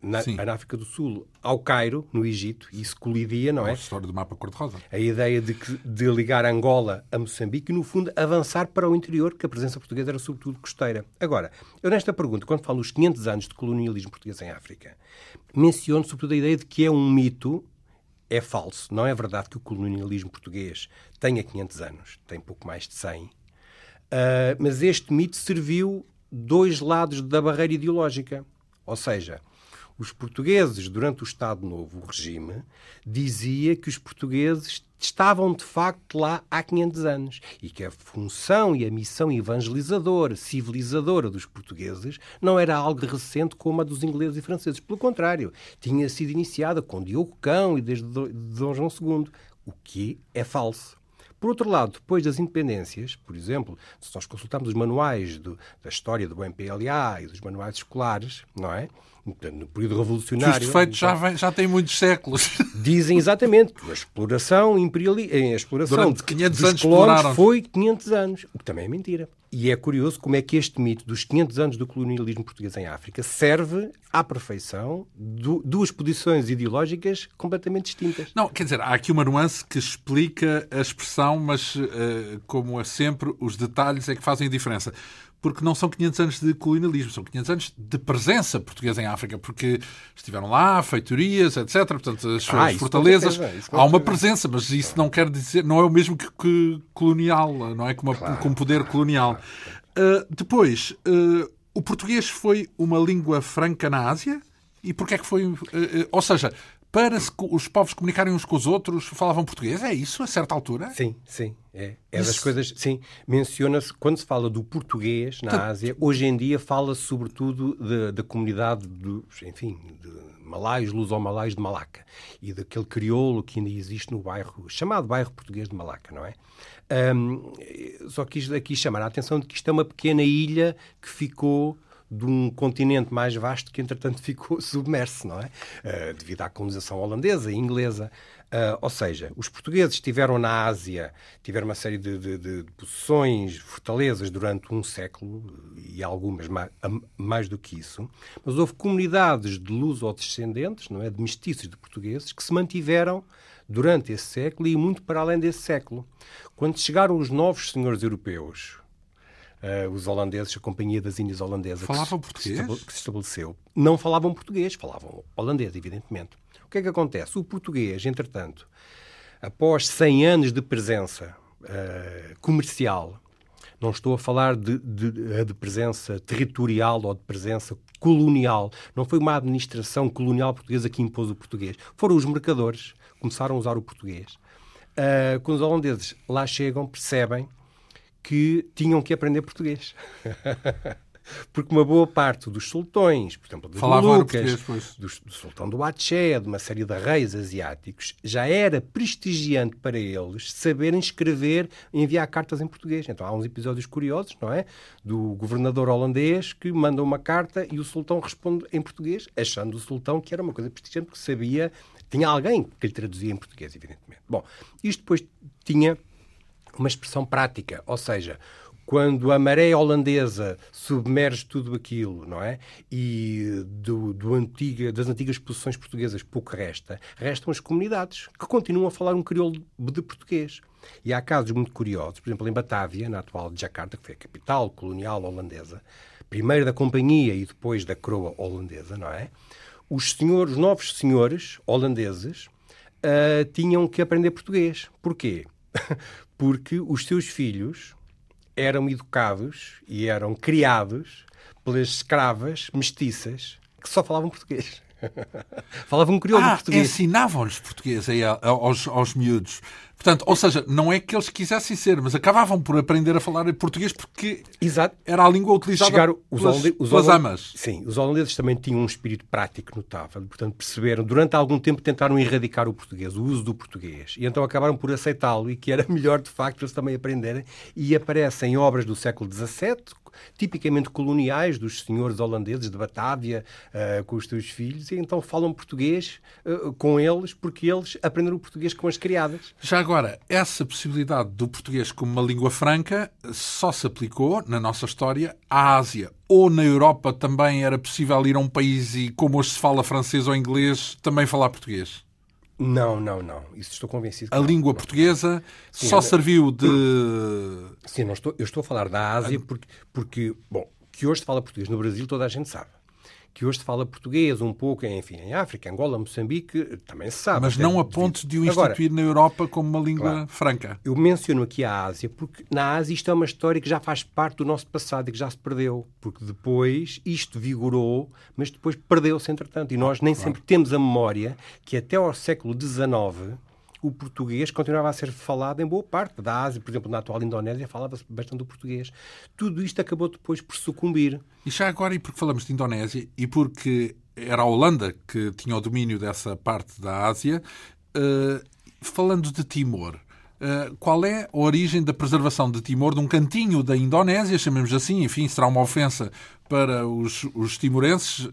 na, na, África do Sul ao Cairo, no Egito, e isso colidia, não é? A história do mapa cor-de-rosa. A ideia de, que, de ligar Angola a Moçambique e, no fundo, avançar para o interior, que a presença portuguesa era sobretudo costeira. Agora, eu nesta pergunta, quando falo dos 500 anos de colonialismo português em África, menciono sobretudo a ideia de que é um mito, é falso. Não é verdade que o colonialismo português tenha 500 anos, tem pouco mais de 100. Uh, ah, mas este mito serviu dois lados da barreira ideológica. Ou seja, Os portugueses, durante o Estado Novo, o regime, dizia que os portugueses estavam de facto lá há 500 anos e que a função e a missão evangelizadora, civilizadora dos portugueses não era algo recente como a dos ingleses e franceses. Pelo contrário, tinha sido iniciada com Diogo Cão e desde Dom João II, o que é falso. Por outro lado, depois das independências, por exemplo, se nós consultarmos os manuais do, da história do MPLA e dos manuais escolares, não é? No período revolucionário. Os defeitos já, vem, já têm muitos séculos. <laughs> Dizem exatamente que a exploração imperial, a exploração Durante 500 dos anos colónios foi 500 anos, o que também é mentira. E é curioso como é que este mito dos 500 anos do colonialismo português em África serve à perfeição de duas posições ideológicas completamente distintas. Não, quer dizer, há aqui uma nuance que explica a expressão, mas, eh, como é sempre, os detalhes é que fazem a diferença porque não são 500 anos de colonialismo, são 500 anos de presença portuguesa em África, porque estiveram lá, feitorias, etc. Portanto, as suas ah, fortalezas. Há uma presença, mas isso não quer dizer, não é o mesmo que, que colonial, não é? Como, claro, como poder colonial. Uh, depois, uh, o português foi uma língua franca na Ásia? E porquê é que foi. Uh, ou seja, para os povos comunicarem uns com os outros, falavam português. É isso, a certa altura? Sim, sim. É, é das coisas. Sim, menciona-se, quando se fala do português na Ásia, hoje em dia fala-se sobretudo da comunidade dos, enfim, de malaios, luso-malaios de Malaca e daquele crioulo que ainda existe no bairro, chamado bairro português de Malaca, não é? Um, só quis aqui chamar a atenção de que isto é uma pequena ilha que ficou de um continente mais vasto que, entretanto, <laughs> ficou submerso, não é? Uh, devido à colonização holandesa e inglesa. Uh, ou seja, os portugueses estiveram na Ásia, tiveram uma série de, de, de posições, fortalezas durante um século e algumas mais, mais, do que isso, mas houve comunidades de luso-descendentes, não é, de mestiços de portugueses, que se mantiveram durante esse século e muito para além desse século. Quando chegaram os novos senhores europeus, uh, os holandeses, a Companhia das Índias Holandesas. Falavam que português? Se, que se estabeleceu. Não falavam português, falavam holandês, evidentemente. O que é que acontece? O português, entretanto, após 100 anos de presença uh, comercial, não estou a falar de, de, de, presença territorial ou de presença colonial. Não foi uma administração colonial portuguesa que impôs o português. Foram os mercadores que começaram a usar o português. Uh, quando os holandeses lá chegam, percebem que tinham que aprender português. <laughs> Porque uma boa parte dos sultões, por exemplo, dos Lucas, do, do sultão do Aceh, de uma série de reis asiáticos, já era prestigiante para eles saberem escrever e enviar cartas em português. Então há uns episódios curiosos, não é? Do governador holandês que manda uma carta e o sultão responde em português, achando o sultão que era uma coisa prestigiante, porque sabia, tinha alguém que lhe traduzia em português, evidentemente. Bom, isto depois tinha uma expressão prática, ou seja, quando a maré holandesa submerge tudo aquilo, não é? E do, do antiga, das antigas posições portuguesas pouco resta, restam as comunidades que continuam a falar um crioulo de português. E há casos muito curiosos, por exemplo, em Batávia, na atual Jakarta, que foi a capital colonial holandesa, primeiro da companhia e depois da coroa holandesa, não é? Os senhores, os novos senhores holandeses uh, tinham que aprender português. Porquê? <laughs> porque os seus filhos eram educados e eram criados pelas escravas mestiças que só falavam português. <laughs> falavam crioulo ah, português. ensinavam-lhes português aí aos, aos miúdos. Portanto, ou seja, não é que eles quisessem ser, mas acabavam por aprender a falar português porque Exato. era a língua utilizada Chegaram, os pelas, os pelas amas. Sim, os holandeses também tinham um espírito prático notável. Portanto, perceberam, durante algum tempo tentaram erradicar o português, o uso do português. E então acabaram por aceitá-lo e que era <laughs> melhor, de facto, eles também aprenderem. E aparecem obras do século XVII, tipicamente coloniais dos senhores holandeses de Batávia uh, com os seus filhos, e então falam português uh, com eles porque eles aprenderam o português com as criadas. Já agora, essa possibilidade do português como uma língua franca só se aplicou, na nossa história, à Ásia. Ou na Europa também era possível ir a um país e, como hoje se fala francês ou inglês, também falar português? Não, não, não. Isso estou convencido. A não. língua portuguesa Sim, só serviu de. Sim, não estou, eu estou a falar da Ásia porque, porque, bom, que hoje se fala português no Brasil toda a gente sabe. Que hoje se fala português um pouco, enfim, em África, Angola, Moçambique, também se sabe. Mas não a ponto de o instituir Agora, na Europa como uma língua claro, franca. Eu menciono aqui a Ásia, porque na Ásia isto é uma história que já faz parte do nosso passado e que já se perdeu, porque depois isto vigorou, mas depois perdeu-se entretanto. E nós nem claro. sempre temos a memória que até ao século XIX o português continuava a ser falado em boa parte da Ásia, por exemplo, na atual Indonésia falava-se bastante o português. Tudo isto acabou depois por sucumbir. E já agora, e porque falamos de Indonésia, e porque era a Holanda que tinha o domínio dessa parte da Ásia, uh, falando de Timor, uh, qual é a origem da preservação de Timor num cantinho da Indonésia, chamemos assim, enfim, será uma ofensa para os, os timorenses uh,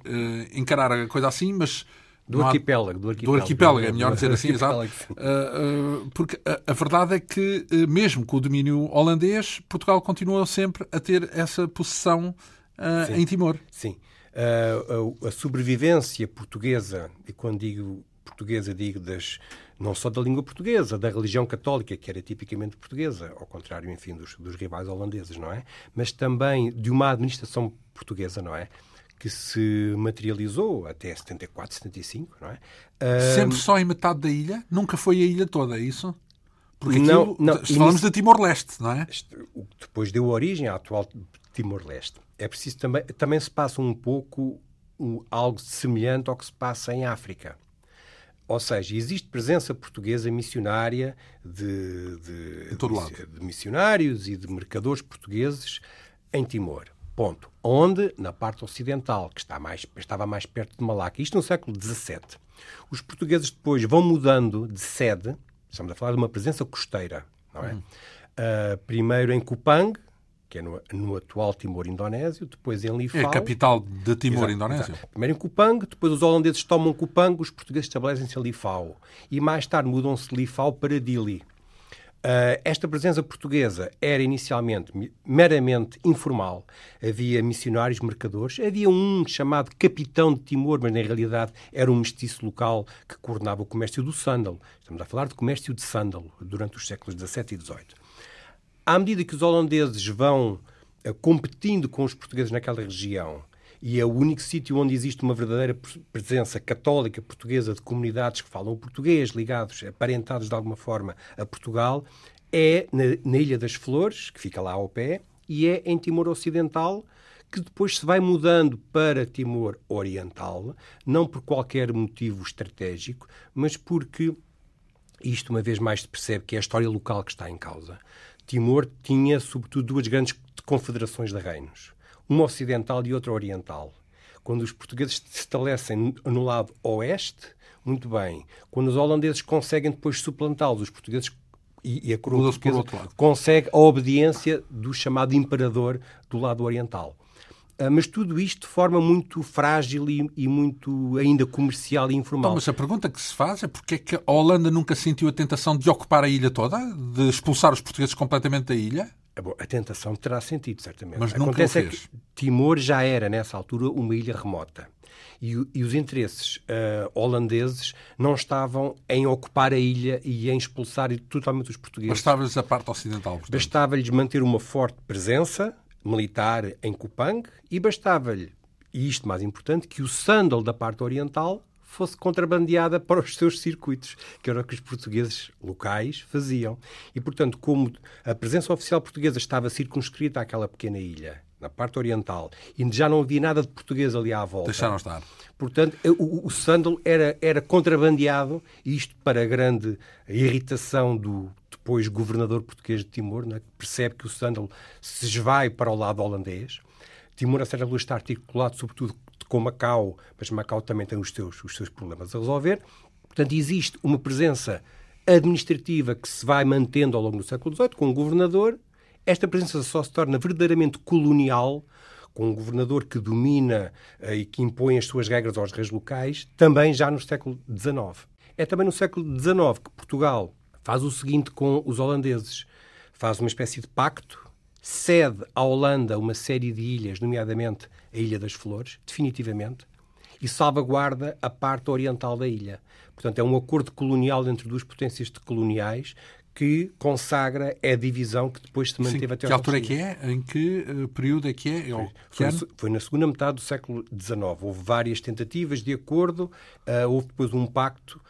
encarar a coisa assim, mas do arquipélago, do arquipélago. Do arquipélago, é melhor dizer assim, <laughs> exato. Uh, uh, porque a, a, verdade é que, uh, mesmo com o domínio holandês, Portugal continua sempre a ter essa possessão em Timor. Sim. A, a, sobrevivência portuguesa, e quando digo portuguesa, digo das, não só da língua portuguesa, da religião católica, que era tipicamente portuguesa, ao contrário, enfim, dos, dos rivais holandeses, não é? Mas também de uma administração portuguesa, não é? Que se materializou até 74, 75, não é? Sempre só em metade da ilha? Nunca foi a ilha toda, é isso? Porque não, não, falamos de Timor-Leste, não é? Depois deu origem à atual Timor-Leste. É preciso também... Também se passa um pouco um, algo semelhante ao que se passa em África. Ou seja, existe presença portuguesa missionária de, de, de, de missionários e de mercadores portugueses em Timor. Ponto. Onde? Na parte ocidental, que está mais, estava mais perto de Malaca. Isto no século XVII. Os portugueses depois vão mudando de sede, estamos a falar de uma presença costeira, não é? Uhum. Uh, primeiro em Kupang, que é no, no, atual Timor Indonésio, depois em Lifau. É a capital de Timor Indonésio. Primeiro em Kupang, depois os holandeses tomam Kupang, os portugueses estabelecem-se em Lifau. E mais tarde mudam-se de Lifau para Dili. Uh, esta presença portuguesa era inicialmente meramente informal. Havia missionários, mercadores. Havia um chamado Capitão de Timor, mas na realidade era um mestiço local que coordenava o comércio do sândalo. Estamos a falar de comércio de sândalo durante os séculos XVII e XVIII. À medida que os holandeses vão uh, competindo com os portugueses naquela região, e é o único sítio onde existe uma verdadeira presença católica portuguesa de comunidades que falam português, ligados, aparentados de alguma forma a Portugal, é na, na Ilha das Flores, que fica lá ao pé, e é em Timor Ocidental, que depois se vai mudando para Timor Oriental, não por qualquer motivo estratégico, mas porque isto uma vez mais se percebe que é a história local que está em causa. Timor tinha, sobretudo, duas grandes confederações de reinos uma ocidental e outra oriental. Quando os portugueses se estabelecem no lado oeste, muito bem. Quando os holandeses conseguem depois suplantá-los, os portugueses e, a coroa portuguesa consegue a obediência do chamado imperador do lado oriental. Uh, mas tudo isto de forma muito frágil e, e muito ainda comercial e informal. Então, mas a pergunta que se faz é porque é que a Holanda nunca sentiu a tentação de ocupar a ilha toda, de expulsar os portugueses completamente da ilha? A tentação terá sentido, certamente. Mas Acontece é que Timor já era, nessa altura, uma ilha remota. E, e os interesses uh, holandeses não estavam em ocupar a ilha e em expulsar totalmente os portugueses. Bastava-lhes a parte ocidental. Bastava-lhes manter uma forte presença militar em Kupang e bastava-lhe, e isto mais importante, que o sândalo da parte oriental fosse contrabandeada para os seus circuitos, que era o que os portugueses locais faziam. E, portanto, como a presença oficial portuguesa estava circunscrita àquela pequena ilha, na parte oriental, e já não havia nada de português ali à volta. Deixaram estar. Portanto, o, o sândalo era, era contrabandeado, isto para a grande irritação do depois governador português de Timor, né, que percebe que o sândalo se esvai para o lado holandês. Timor, a certa luz, está articulado, sobretudo, com Macau, mas Macau também tem os seus, os seus problemas a resolver. Portanto, existe uma presença administrativa que se vai mantendo ao longo do século XVIII, com um governador. Esta presença só se torna verdadeiramente colonial com um governador que domina eh, e que impõe as suas regras aos reis locais, também já no século XIX. É também no século XIX que Portugal faz o seguinte com os holandeses. Faz uma espécie de pacto cede à Holanda uma série de ilhas, nomeadamente a Ilha das Flores, definitivamente, e salvaguarda a parte oriental da ilha. Portanto, é um acordo colonial entre duas potências coloniais que consagra a divisão que depois se manteve Sim, até Que altura é que é? Em que uh, período é que é? Foi, foi, na, foi, na, segunda metade do século XIX. Houve várias tentativas de acordo, uh, houve depois um pacto,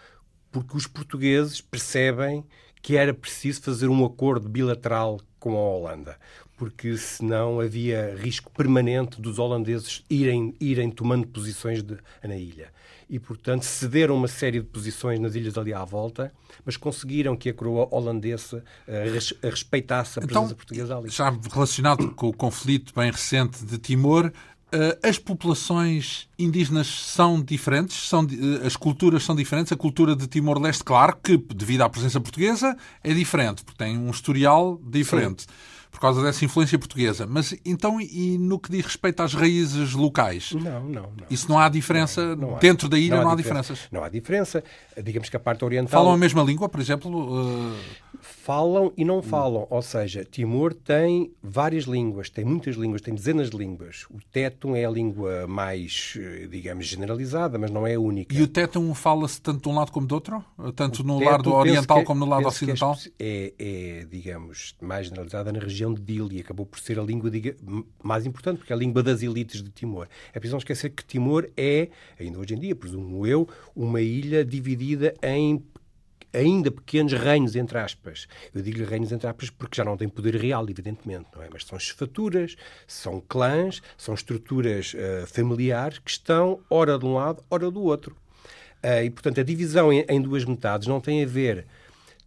porque os portugueses percebem que era preciso fazer um acordo bilateral com a Holanda, porque senão havia risco permanente dos holandeses irem, irem tomando posições de, na ilha e, portanto, cederam uma série de posições nas ilhas ali à volta, mas conseguiram que a coroa holandesa uh, respeitasse a presença então, portuguesa ali. Já relacionado com o conflito bem recente de Timor, uh, as populações indígenas são diferentes, são, uh, as culturas são diferentes. A cultura de Timor-Leste, claro que, devido à presença portuguesa, é diferente, porque tem um historial diferente. Sim por causa dessa influência portuguesa. Mas então, e no que diz respeito às raízes locais? Não, não. não. Isso não há diferença? Não, não há. Dentro da ilha não há, há diferenças? Não há diferença. Digamos que a parte oriental. Falam a mesma língua, por exemplo? Uh falam e não falam. Ou seja, Timor tem várias línguas, tem muitas línguas, tem dezenas de línguas. O Tétum é a língua mais, eh, digamos, generalizada, mas não é a única. E o Tétum fala-se tanto de um lado como do outro? Tanto o no lado oriental que, como no lado ocidental? É, é, digamos, mais generalizada na região de Dili. Acabou por ser a língua diga, mais importante, porque é a língua das elites de Timor. É preciso não esquecer que Timor é, ainda hoje em dia, presumo eu, uma ilha dividida em ainda pequenos reinos, entre aspas. Eu digo-lhe reinos, entre aspas, porque já não têm poder real, evidentemente, não é? Mas são chefaturas, são clãs, são estruturas uh, familiares que estão ora de um lado, ora do outro. Uh, e, portanto, a divisão em, em, duas metades não tem a ver...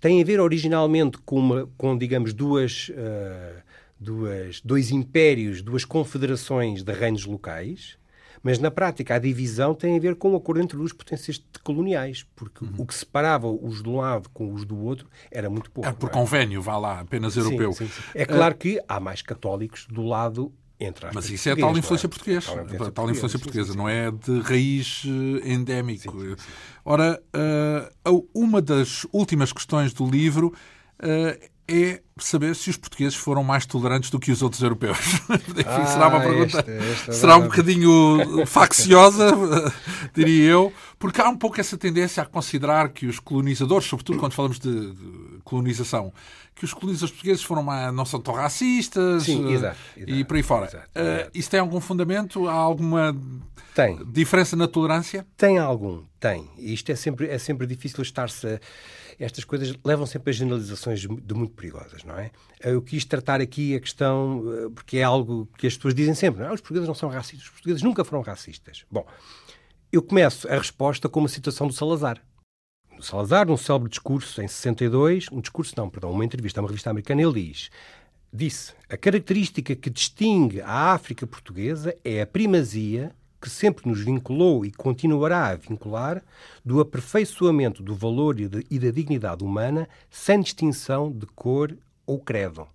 Tem a ver originalmente com, uma, com digamos, duas, uh, duas, dois impérios, duas confederações de reinos locais, mas, na prática, a divisão tem a ver com o acordo entre duas potências coloniais, porque uhum. o que separava os de um lado com os do outro era muito pouco. É por é? convênio, vá lá, apenas europeu. Sim, sim, sim. É claro que há mais católicos do lado entre Mas isso é tal influência é? portuguesa. Tal influência, tal influência portuguesa, não é de raiz eh, endémico. Sim, sim, sim. Ora, uh, uma das últimas questões do livro uh, é saber se os portugueses foram mais tolerantes do que os outros europeus. <laughs> Enfim, ah, será uma pergunta. Esta, esta será um bocadinho facciosa, <laughs> diria eu, porque há um pouco essa tendência a considerar que os colonizadores, sobretudo quando falamos de colonização, que os colonizadores portugueses foram uma, não são tão racistas Sim, exato, exato, e por aí fora. Exato, uh, isso tem algum fundamento? Há alguma tem. diferença na tolerância? Tem algum, tem. E isto é sempre, é sempre difícil estar-se. A estas coisas levam sempre a generalizações de muito perigosas, não é? Eu quis tratar aqui a questão, eh, porque é algo que as pessoas dizem sempre, não, é? os portugueses não são racistas, os portugueses nunca foram racistas. Bom, eu começo a resposta com uma citação do Salazar. O Salazar, num célebre discurso em 62, um discurso não, perdão, uma entrevista a uma revista americana, ele diz disse: A característica que distingue a África portuguesa é a primazia que sempre nos vinculou e continuará a vincular, do aperfeiçoamento do valor e da dignidade humana, sem distinção de cor ou credo.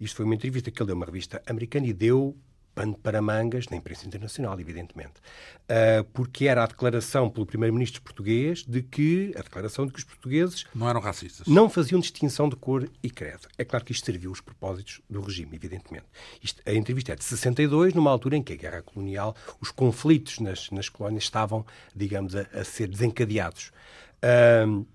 Isto foi uma entrevista que ele deu a uma revista americana e deu pano para mangas na imprensa internacional, evidentemente. Uh, porque era a declaração pelo primeiro-ministro português de que a declaração de que os portugueses não eram racistas. Não faziam distinção de cor e credo. É claro que isto serviu os propósitos do regime, evidentemente. Isto, a entrevista é de 62, numa altura em que a guerra colonial, os conflitos nas, nas colónias estavam, digamos, a, a ser desencadeados. Uh,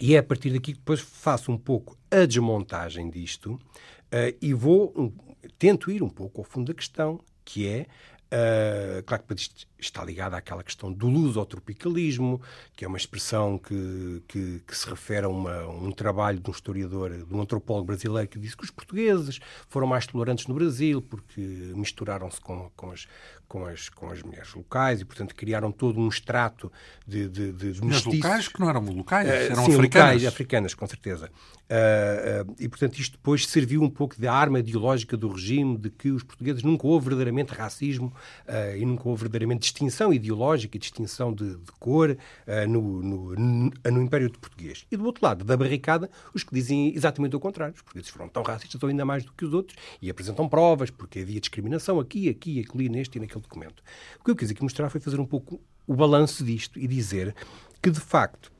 e é a partir daqui que depois faço um pouco a desmontagem disto uh, e vou tento ir um pouco ao fundo da questão, que é Uh, claro que está ligado àquela questão do lusotropicalismo, que é uma expressão que, que, que se refere a, uma, um trabalho de um historiador, de um antropólogo brasileiro, que disse que os portugueses foram mais tolerantes no Brasil porque misturaram-se com, com, as, com, as, com as mulheres locais e, portanto, criaram todo um extrato de, de, de Mas locais que não eram locais, uh, eram sim, africanas. Locais, africanas, com certeza. Uh, e, portanto, isto depois serviu um pouco de arma ideológica do regime de que os portugueses nunca houve verdadeiramente racismo uh, e nunca houve verdadeiramente distinção ideológica e distinção de, de cor uh, no, no, no, Império Português. E do outro lado da barricada, os que dizem exatamente o contrário. Os portugueses foram tão racistas ou ainda mais do que os outros e apresentam provas porque havia discriminação aqui, aqui, aqui, neste e naquele documento. O que eu quis aqui mostrar foi fazer um pouco o balanço disto e dizer que, de facto,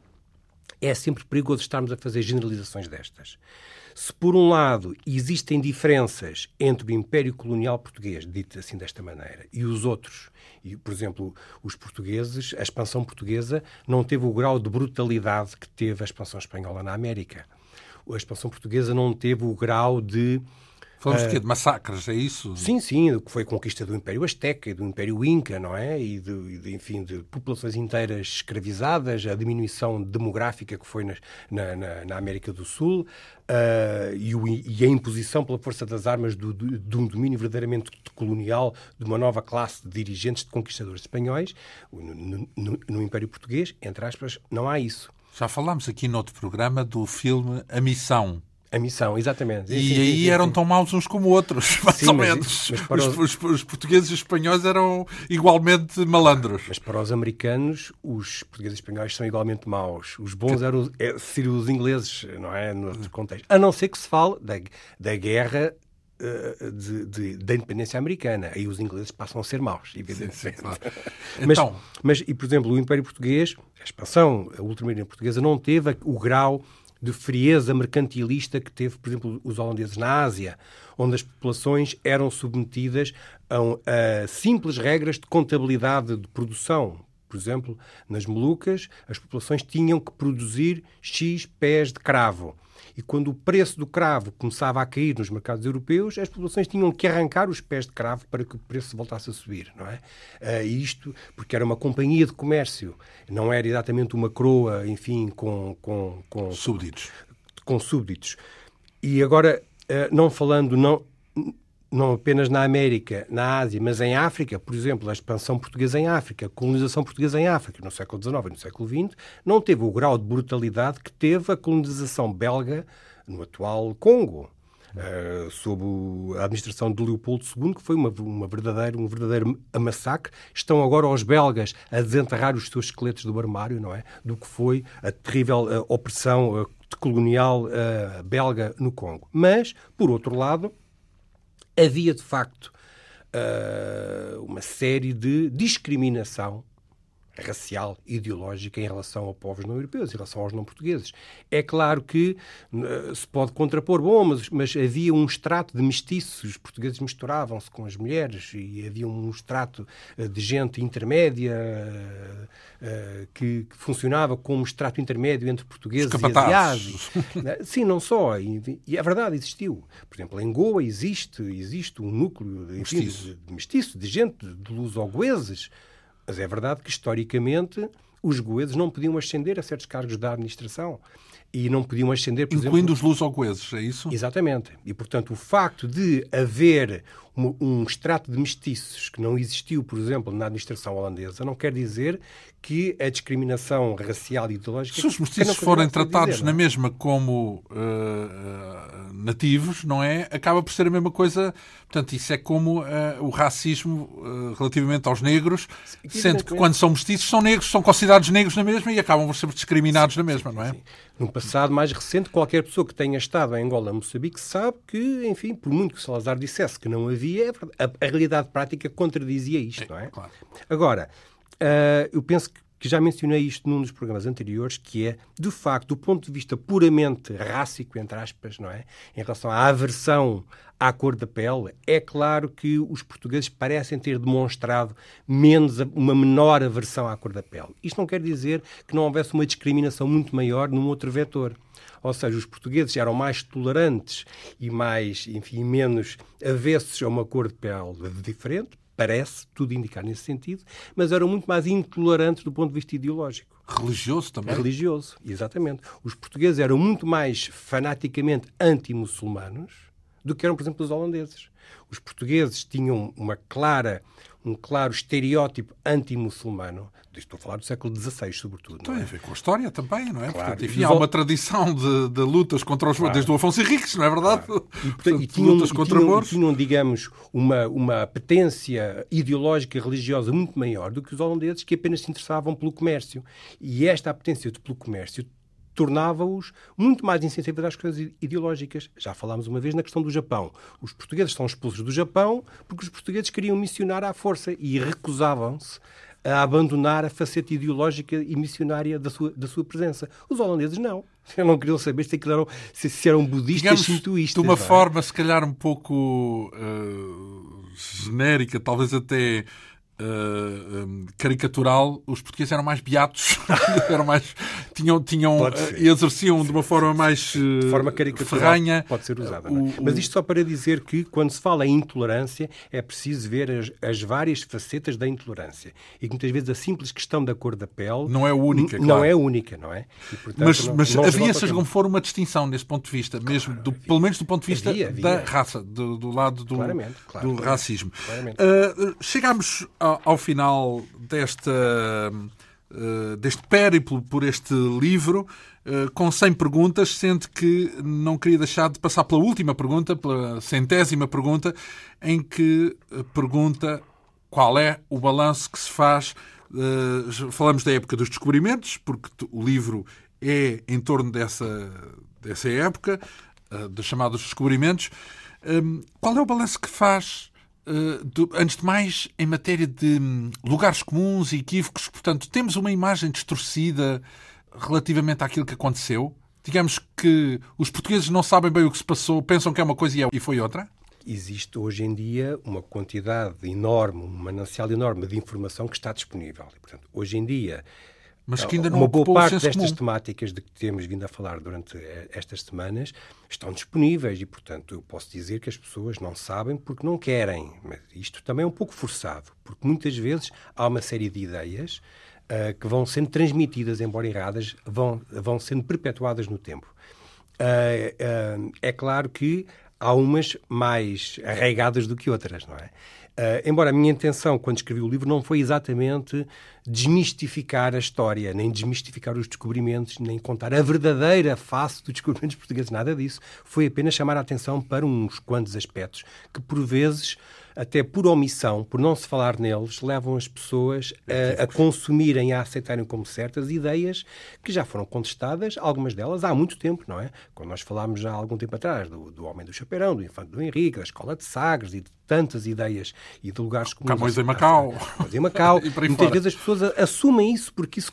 é sempre perigoso estarmos a fazer generalizações destas. Se, por um lado, existem diferenças entre o Império Colonial Português, dito assim desta maneira, e os outros, e, por exemplo, os portugueses, a expansão portuguesa não teve o grau de brutalidade que teve a expansão espanhola na América. a expansão portuguesa não teve o grau de Falamos uh, de quê? De massacres, é isso? Sim, sim, o que foi a conquista do Império Azteca e do Império Inca, não é? E de, de, enfim, de populações inteiras escravizadas, a diminuição demográfica que foi na, na, na América do Sul uh, e, o, e, a imposição pela força das armas do, do, de um domínio verdadeiramente colonial de uma nova classe de dirigentes, de conquistadores espanhóis. No, no, no Império Português, entre aspas, não há isso. Já falámos aqui noutro programa do filme A Missão, a missão, exatamente. E sim, aí sim, sim, eram tão maus uns como outros, <laughs> mais ou menos. Mas, mas os, os, os, portugueses e os espanhóis eram igualmente malandros. Mas para os americanos, os portugueses e espanhóis são igualmente maus. Os bons que... eram é, seriam os ingleses, não é? No outro contexto. A não ser que se fale da, da guerra eh, de, de, da independência americana. Aí os ingleses passam a ser maus, evidentemente. Sim, sim, claro. <laughs> mas, então... mas, e, por exemplo, o Império Português, a expansão, a ultramarina portuguesa, não teve o grau de frieza mercantilista que teve, por exemplo, os holandeses na Ásia, onde as populações eram submetidas a, a simples regras de contabilidade de produção. Por exemplo, nas Molucas, as populações tinham que produzir X pés de cravo e quando o preço do cravo começava a cair nos mercados europeus, as populações tinham que arrancar os pés de cravo para que o preço voltasse a subir, não é? Uh, isto porque era uma companhia de comércio, não era exatamente uma croa, enfim, com... com, com súbditos. Com súbditos. E agora, uh, não falando... não não apenas na América, na Ásia, mas em África, por exemplo, a expansão portuguesa em África, a colonização portuguesa em África no século XIX e no século XX, não teve o grau de brutalidade que teve a colonização belga no atual Congo. Uh, sob a administração de Leopoldo II, que foi uma, uma verdadeiro, um verdadeiro massacre. Estão agora os belgas a desenterrar os seus esqueletos do armário, não é? Do que foi a terrível uh, opressão uh, colonial belga no Congo. Mas, por outro lado, havia de facto uh, uma série de discriminação racial, ideológica em relação a povos não europeus, em relação aos não portugueses. É claro que uh, se pode contrapor, bom, mas, mas, havia um extrato de mestiços, os portugueses misturavam-se com as mulheres e havia um extrato uh, de gente intermédia uh, que, que, funcionava como extrato intermédio entre portugueses e asiáticos. Sim, não só. E, e, a verdade existiu. Por exemplo, em Goa existe, existe um núcleo enfim, mestiço. De, de mestiço, de gente, de luso-goeses, mas é verdade que, historicamente, os goeses não podiam ascender a certos cargos da administração e não podiam ascender, por Incluindo exemplo... os luso-goeses, é isso? Exatamente. E, portanto, o facto de haver um, um extrato de mestiços que não existiu, por exemplo, na administração holandesa, não quer dizer que a discriminação racial e ideológica... Se os mestiços forem tratados dizer, na mesma como uh, nativos, não é? Acaba por ser a mesma coisa. Portanto, isso é como uh, o racismo uh, relativamente aos negros, sendo que quando são mestiços são negros, são considerados negros na mesma e acabam por ser discriminados sim, na mesma, não é? No passado mais recente, qualquer pessoa que tenha estado em Angola, Moçambique, sabe que, enfim, por muito que Salazar dissesse que não havia, é a, a realidade prática contradizia isto, é, não é? Claro. Agora, uh, eu penso que que já mencionei isto num dos programas anteriores, que é, de facto, do ponto de vista puramente rássico, entre aspas, não é? Em relação à aversão à cor da pele, é claro que os portugueses parecem ter demonstrado menos, uma menor aversão à cor da pele. Isto não quer dizer que não houvesse uma discriminação muito maior num outro vetor. Ou seja, os portugueses eram mais tolerantes e mais, enfim, menos avessos a uma cor de pele diferente, parece tudo indicar nesse sentido, mas eram muito mais intolerantes do ponto de vista ideológico. Religioso também? Religioso, exatamente. Os portugueses eram muito mais fanaticamente anti-muçulmanos do que eram, por exemplo, os holandeses. Os portugueses tinham uma clara um claro estereótipo anti-muçulmano. Estou a falar do século XVI, sobretudo. Tem é? a ver com a história também, não é? Claro. Portanto, enfim, há uma tradição de, de lutas contra os claro. desde o Afonso Henriques, não é verdade? Claro. E, portanto, <laughs> e tinham, lutas contra tinham, tinham, digamos, uma, uma apetência ideológica e religiosa muito maior do que os holandeses, que apenas se interessavam pelo comércio. E esta apetência pelo comércio tornava-os muito mais insensíveis às questões ideológicas. Já falámos uma vez na questão do Japão. Os portugueses são expulsos do Japão porque os portugueses queriam missionar à força e recusavam-se a abandonar a faceta ideológica e missionária da sua, da sua presença. Os holandeses não. <laughs> Eu não queriam saber se, eram, se, eram budistas sintoístas. De uma é? forma, se calhar, um pouco uh, genérica, talvez até uh, caricatural, os portugueses eram mais beatos, <laughs> eram mais, tinham, tinham, uh, exerciam de uma forma mais uh, de forma ferranha. Pode ser usada. É? O, Mas isto só para dizer que, quando se fala em intolerância, é preciso ver as, as, várias facetas da intolerância. E que muitas vezes a simples questão da cor da pele... Não é única, Não claro. é única, não é? E, portanto, mas não, mas não havia, seja como for, uma distinção nesse ponto de vista, mesmo, do, pelo menos do ponto de vista havia, havia. da raça, do, do lado do, claramente, claro, do racismo. Claramente. chegámos ao, ao final desta, uh, deste périplo por este livro, uh, com 100 perguntas, sendo que não queria deixar de passar pela última pergunta, pela centésima pergunta, em que eh, pergunta qual é o balanço que se faz. Falamos da época dos descobrimentos, porque o livro é em torno dessa, dessa época, dos chamados descobrimentos. qual é o balanço que faz antes de mais, em matéria de hum, lugares comuns e equívocos, portanto, temos uma imagem distorcida relativamente àquilo que aconteceu? Digamos que os portugueses não sabem bem o que se passou, pensam que é uma coisa e é, foi outra? Existe hoje em dia uma quantidade enorme, um manancial enorme de informação que está disponível. Portanto, hoje em dia, mas que ainda não Uma boa parte destas comum. temáticas de que temos vindo a falar durante eh, estas semanas estão disponíveis e, portanto, eu posso dizer que as pessoas não sabem porque não querem. Mas isto também é um pouco forçado, porque muitas vezes há uma série de ideias uh, que vão sendo transmitidas, embora erradas, vão, vão sendo perpetuadas no tempo. Uh, uh, é claro que há umas mais arraigadas do que outras, não é? Uh, embora a minha intenção, quando escrevi o livro, não foi exatamente desmistificar a história, nem desmistificar os descobrimentos, nem contar a verdadeira face dos descobrimentos <laughs> portugueses, nada disso. Foi apenas chamar a atenção para uns quantos aspectos que, por vezes, até por omissão, por não se falar neles, levam as pessoas a, a consumirem, a aceitarem como certas ideias que já foram contestadas, algumas delas há muito tempo, não é? Quando nós falámos já há algum tempo atrás do, do Homem do Chapeirão, do Infante do Henrique, da Escola de Sagres e de tantas ideias e de lugares comuns. Camões em Macau. Camões em Macau. <laughs> e Muitas fora. vezes as pessoas assumem isso porque isso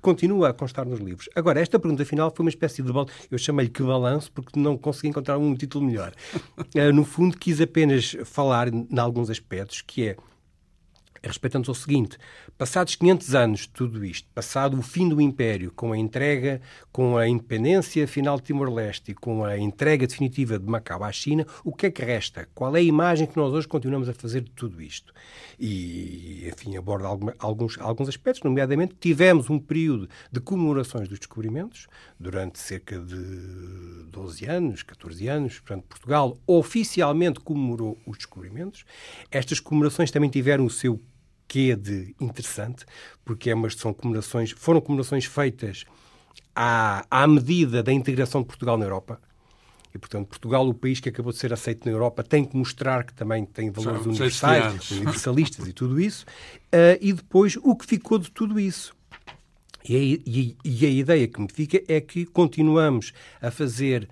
continua a constar nos livros. Agora, esta pergunta final foi uma espécie de... Eu chamei-lhe que balanço porque não consegui encontrar um título melhor. Uh, <laughs> no fundo, quis apenas falar em alguns aspectos, que é respeitando ao seguinte: passados 500 anos de tudo isto, passado o fim do Império, com a entrega, com a independência final de Timor-Leste e com a entrega definitiva de Macau à China, o que é que resta? Qual é a imagem que nós hoje continuamos a fazer de tudo isto? E, enfim, aborda alguns, alguns aspectos, nomeadamente tivemos um período de comemorações dos descobrimentos, durante cerca de 12 anos, 14 anos, portanto, Portugal oficialmente comemorou os descobrimentos. Estas comemorações também tiveram o seu quê de interessante, porque é umas, são comemorações, foram comemorações feitas à, à medida da integração de Portugal na Europa. E, portanto, Portugal, o país que acabou de ser aceito na Europa, tem que mostrar que também tem valores universais, <laughs> universalistas e tudo isso. Uh, e depois, o que ficou de tudo isso? E a, e, e a ideia que me fica é que continuamos a fazer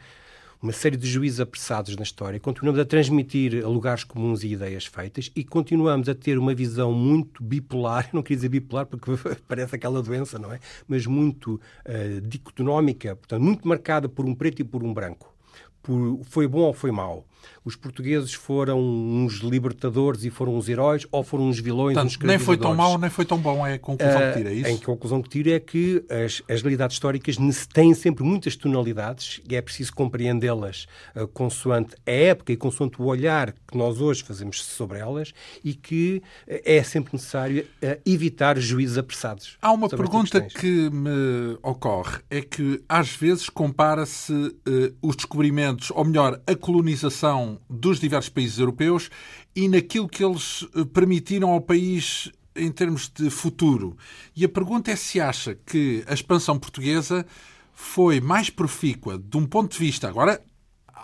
uma série de juízes apressados na história, continuamos a transmitir lugares comuns e ideias feitas e continuamos a ter uma visão muito bipolar, <laughs> não queria dizer bipolar porque <laughs> parece aquela doença, não é? Mas muito uh, dicotonómica, portanto, muito marcada por um preto e por um branco. Por, foi bom ou foi mau? Os portugueses foram uns libertadores e foram uns heróis ou foram uns vilões, Portanto, uns Nem foi tão mau, nem foi tão bom, é a conclusão uh, que tira, é isso? Em que a conclusão que tira é que as, as realidades históricas têm sempre muitas tonalidades e é preciso compreendê-las uh, consoante a época e consoante o olhar que nós hoje fazemos sobre elas e que uh, é sempre necessário evitar juízos apressados. Há uma pergunta que me ocorre, é que às vezes compara-se os descobrimentos, ou melhor, a colonização dos diversos países europeus e naquilo que eles eh, permitiram ao país em termos de futuro. E a pergunta é se acha que a expansão portuguesa foi mais profícua de um ponto de vista, agora,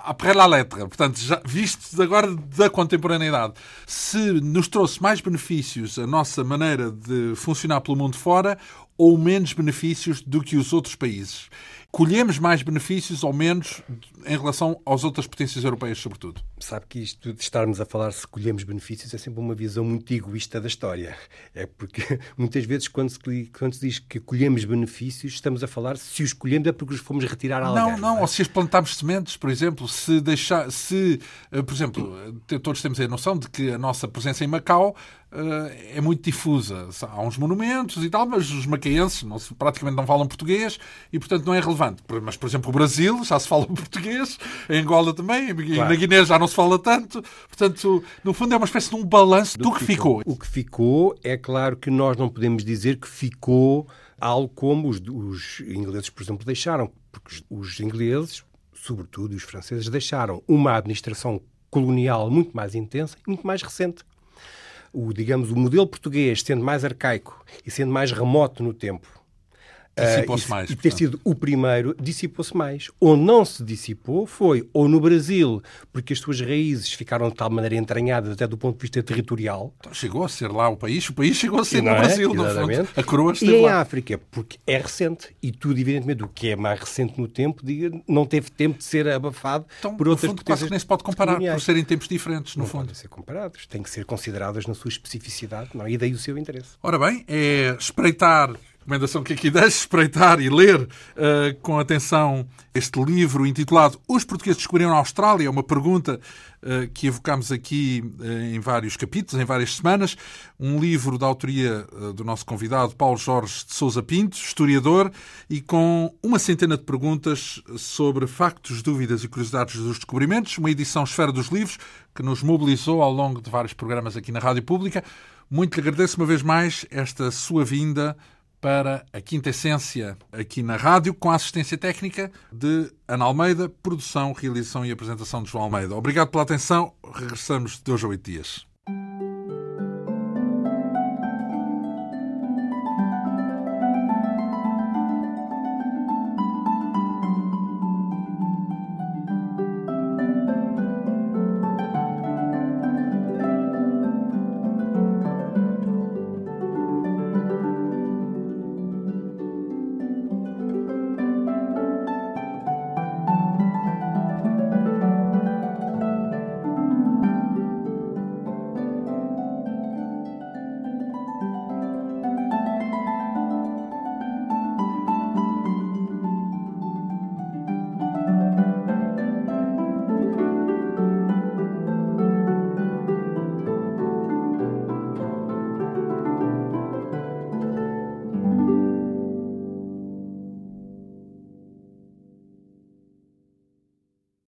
après la lettre, portanto, já visto agora da contemporaneidade, se nos trouxe mais benefícios a nossa maneira de funcionar pelo mundo fora ou menos benefícios do que os outros países. Colhemos mais benefícios ou menos em relação às outras potências europeias, sobretudo? Sabe que isto de estarmos a falar se colhemos benefícios é sempre uma visão muito egoísta da história. É porque <laughs> muitas vezes, quando se, quando se diz que colhemos benefícios, estamos a falar se os colhemos é porque os fomos retirar a alguém. Não, não, é? ou se as plantámos sementes, por exemplo, se deixar, se, eh, por exemplo, todos temos a noção de que a nossa presença em Macau uh, é muito difusa. Há uns monumentos e tal, mas os macaenses não, praticamente não falam português e, portanto, não é relevante. Mas, por exemplo, o Brasil já se fala <laughs> português, em Angola também, e claro. na Guiné já não se fala tanto. Portanto, no fundo, é uma espécie de um balanço do, do que ficou. ficou. O que ficou, é claro que nós não podemos dizer que ficou algo como os, os ingleses, por exemplo, deixaram. Porque os ingleses, sobretudo os franceses, deixaram uma administração colonial muito mais intensa e muito mais recente o, digamos, o modelo português sendo mais arcaico e sendo mais remoto no tempo, Dissipou-se uh, mais. E ter sido o primeiro, dissipou-se mais. Onde não se dissipou foi ou no Brasil, porque as suas raízes ficaram de tal maneira entranhadas até do ponto de vista territorial. Então, chegou a ser lá o país, o país chegou a ser no é? Brasil, no fundo. A coroa esteve E em lá. África, porque é recente. E tudo, evidentemente, o que é mais recente no tempo, diga, não teve tempo de ser abafado então, por outras no fundo, quase que nem se pode comparar, por serem tempos diferentes, no não fundo. Não podem ser comparados. Têm que ser consideradas na sua especificidade não, e daí o seu interesse. Ora bem, é espreitar recomendação que aqui deixo, espreitar e ler uh, com atenção este livro intitulado Os Portugueses Descobriram a Austrália, uma pergunta uh, que evocamos aqui uh, em vários capítulos, em várias semanas. Um livro da autoria do nosso convidado Paulo Jorge de Souza Pinto, historiador, e com uma centena de perguntas sobre factos, dúvidas e curiosidades dos descobrimentos. Uma edição Esfera dos Livros que nos mobilizou ao longo de vários programas aqui na Rádio Pública. Muito lhe agradeço uma vez mais esta sua vinda para a Quinta Essência aqui na rádio, com a assistência técnica de Ana Almeida, produção, realização e apresentação de João Almeida. Obrigado pela atenção. Regressamos de hoje a oito dias.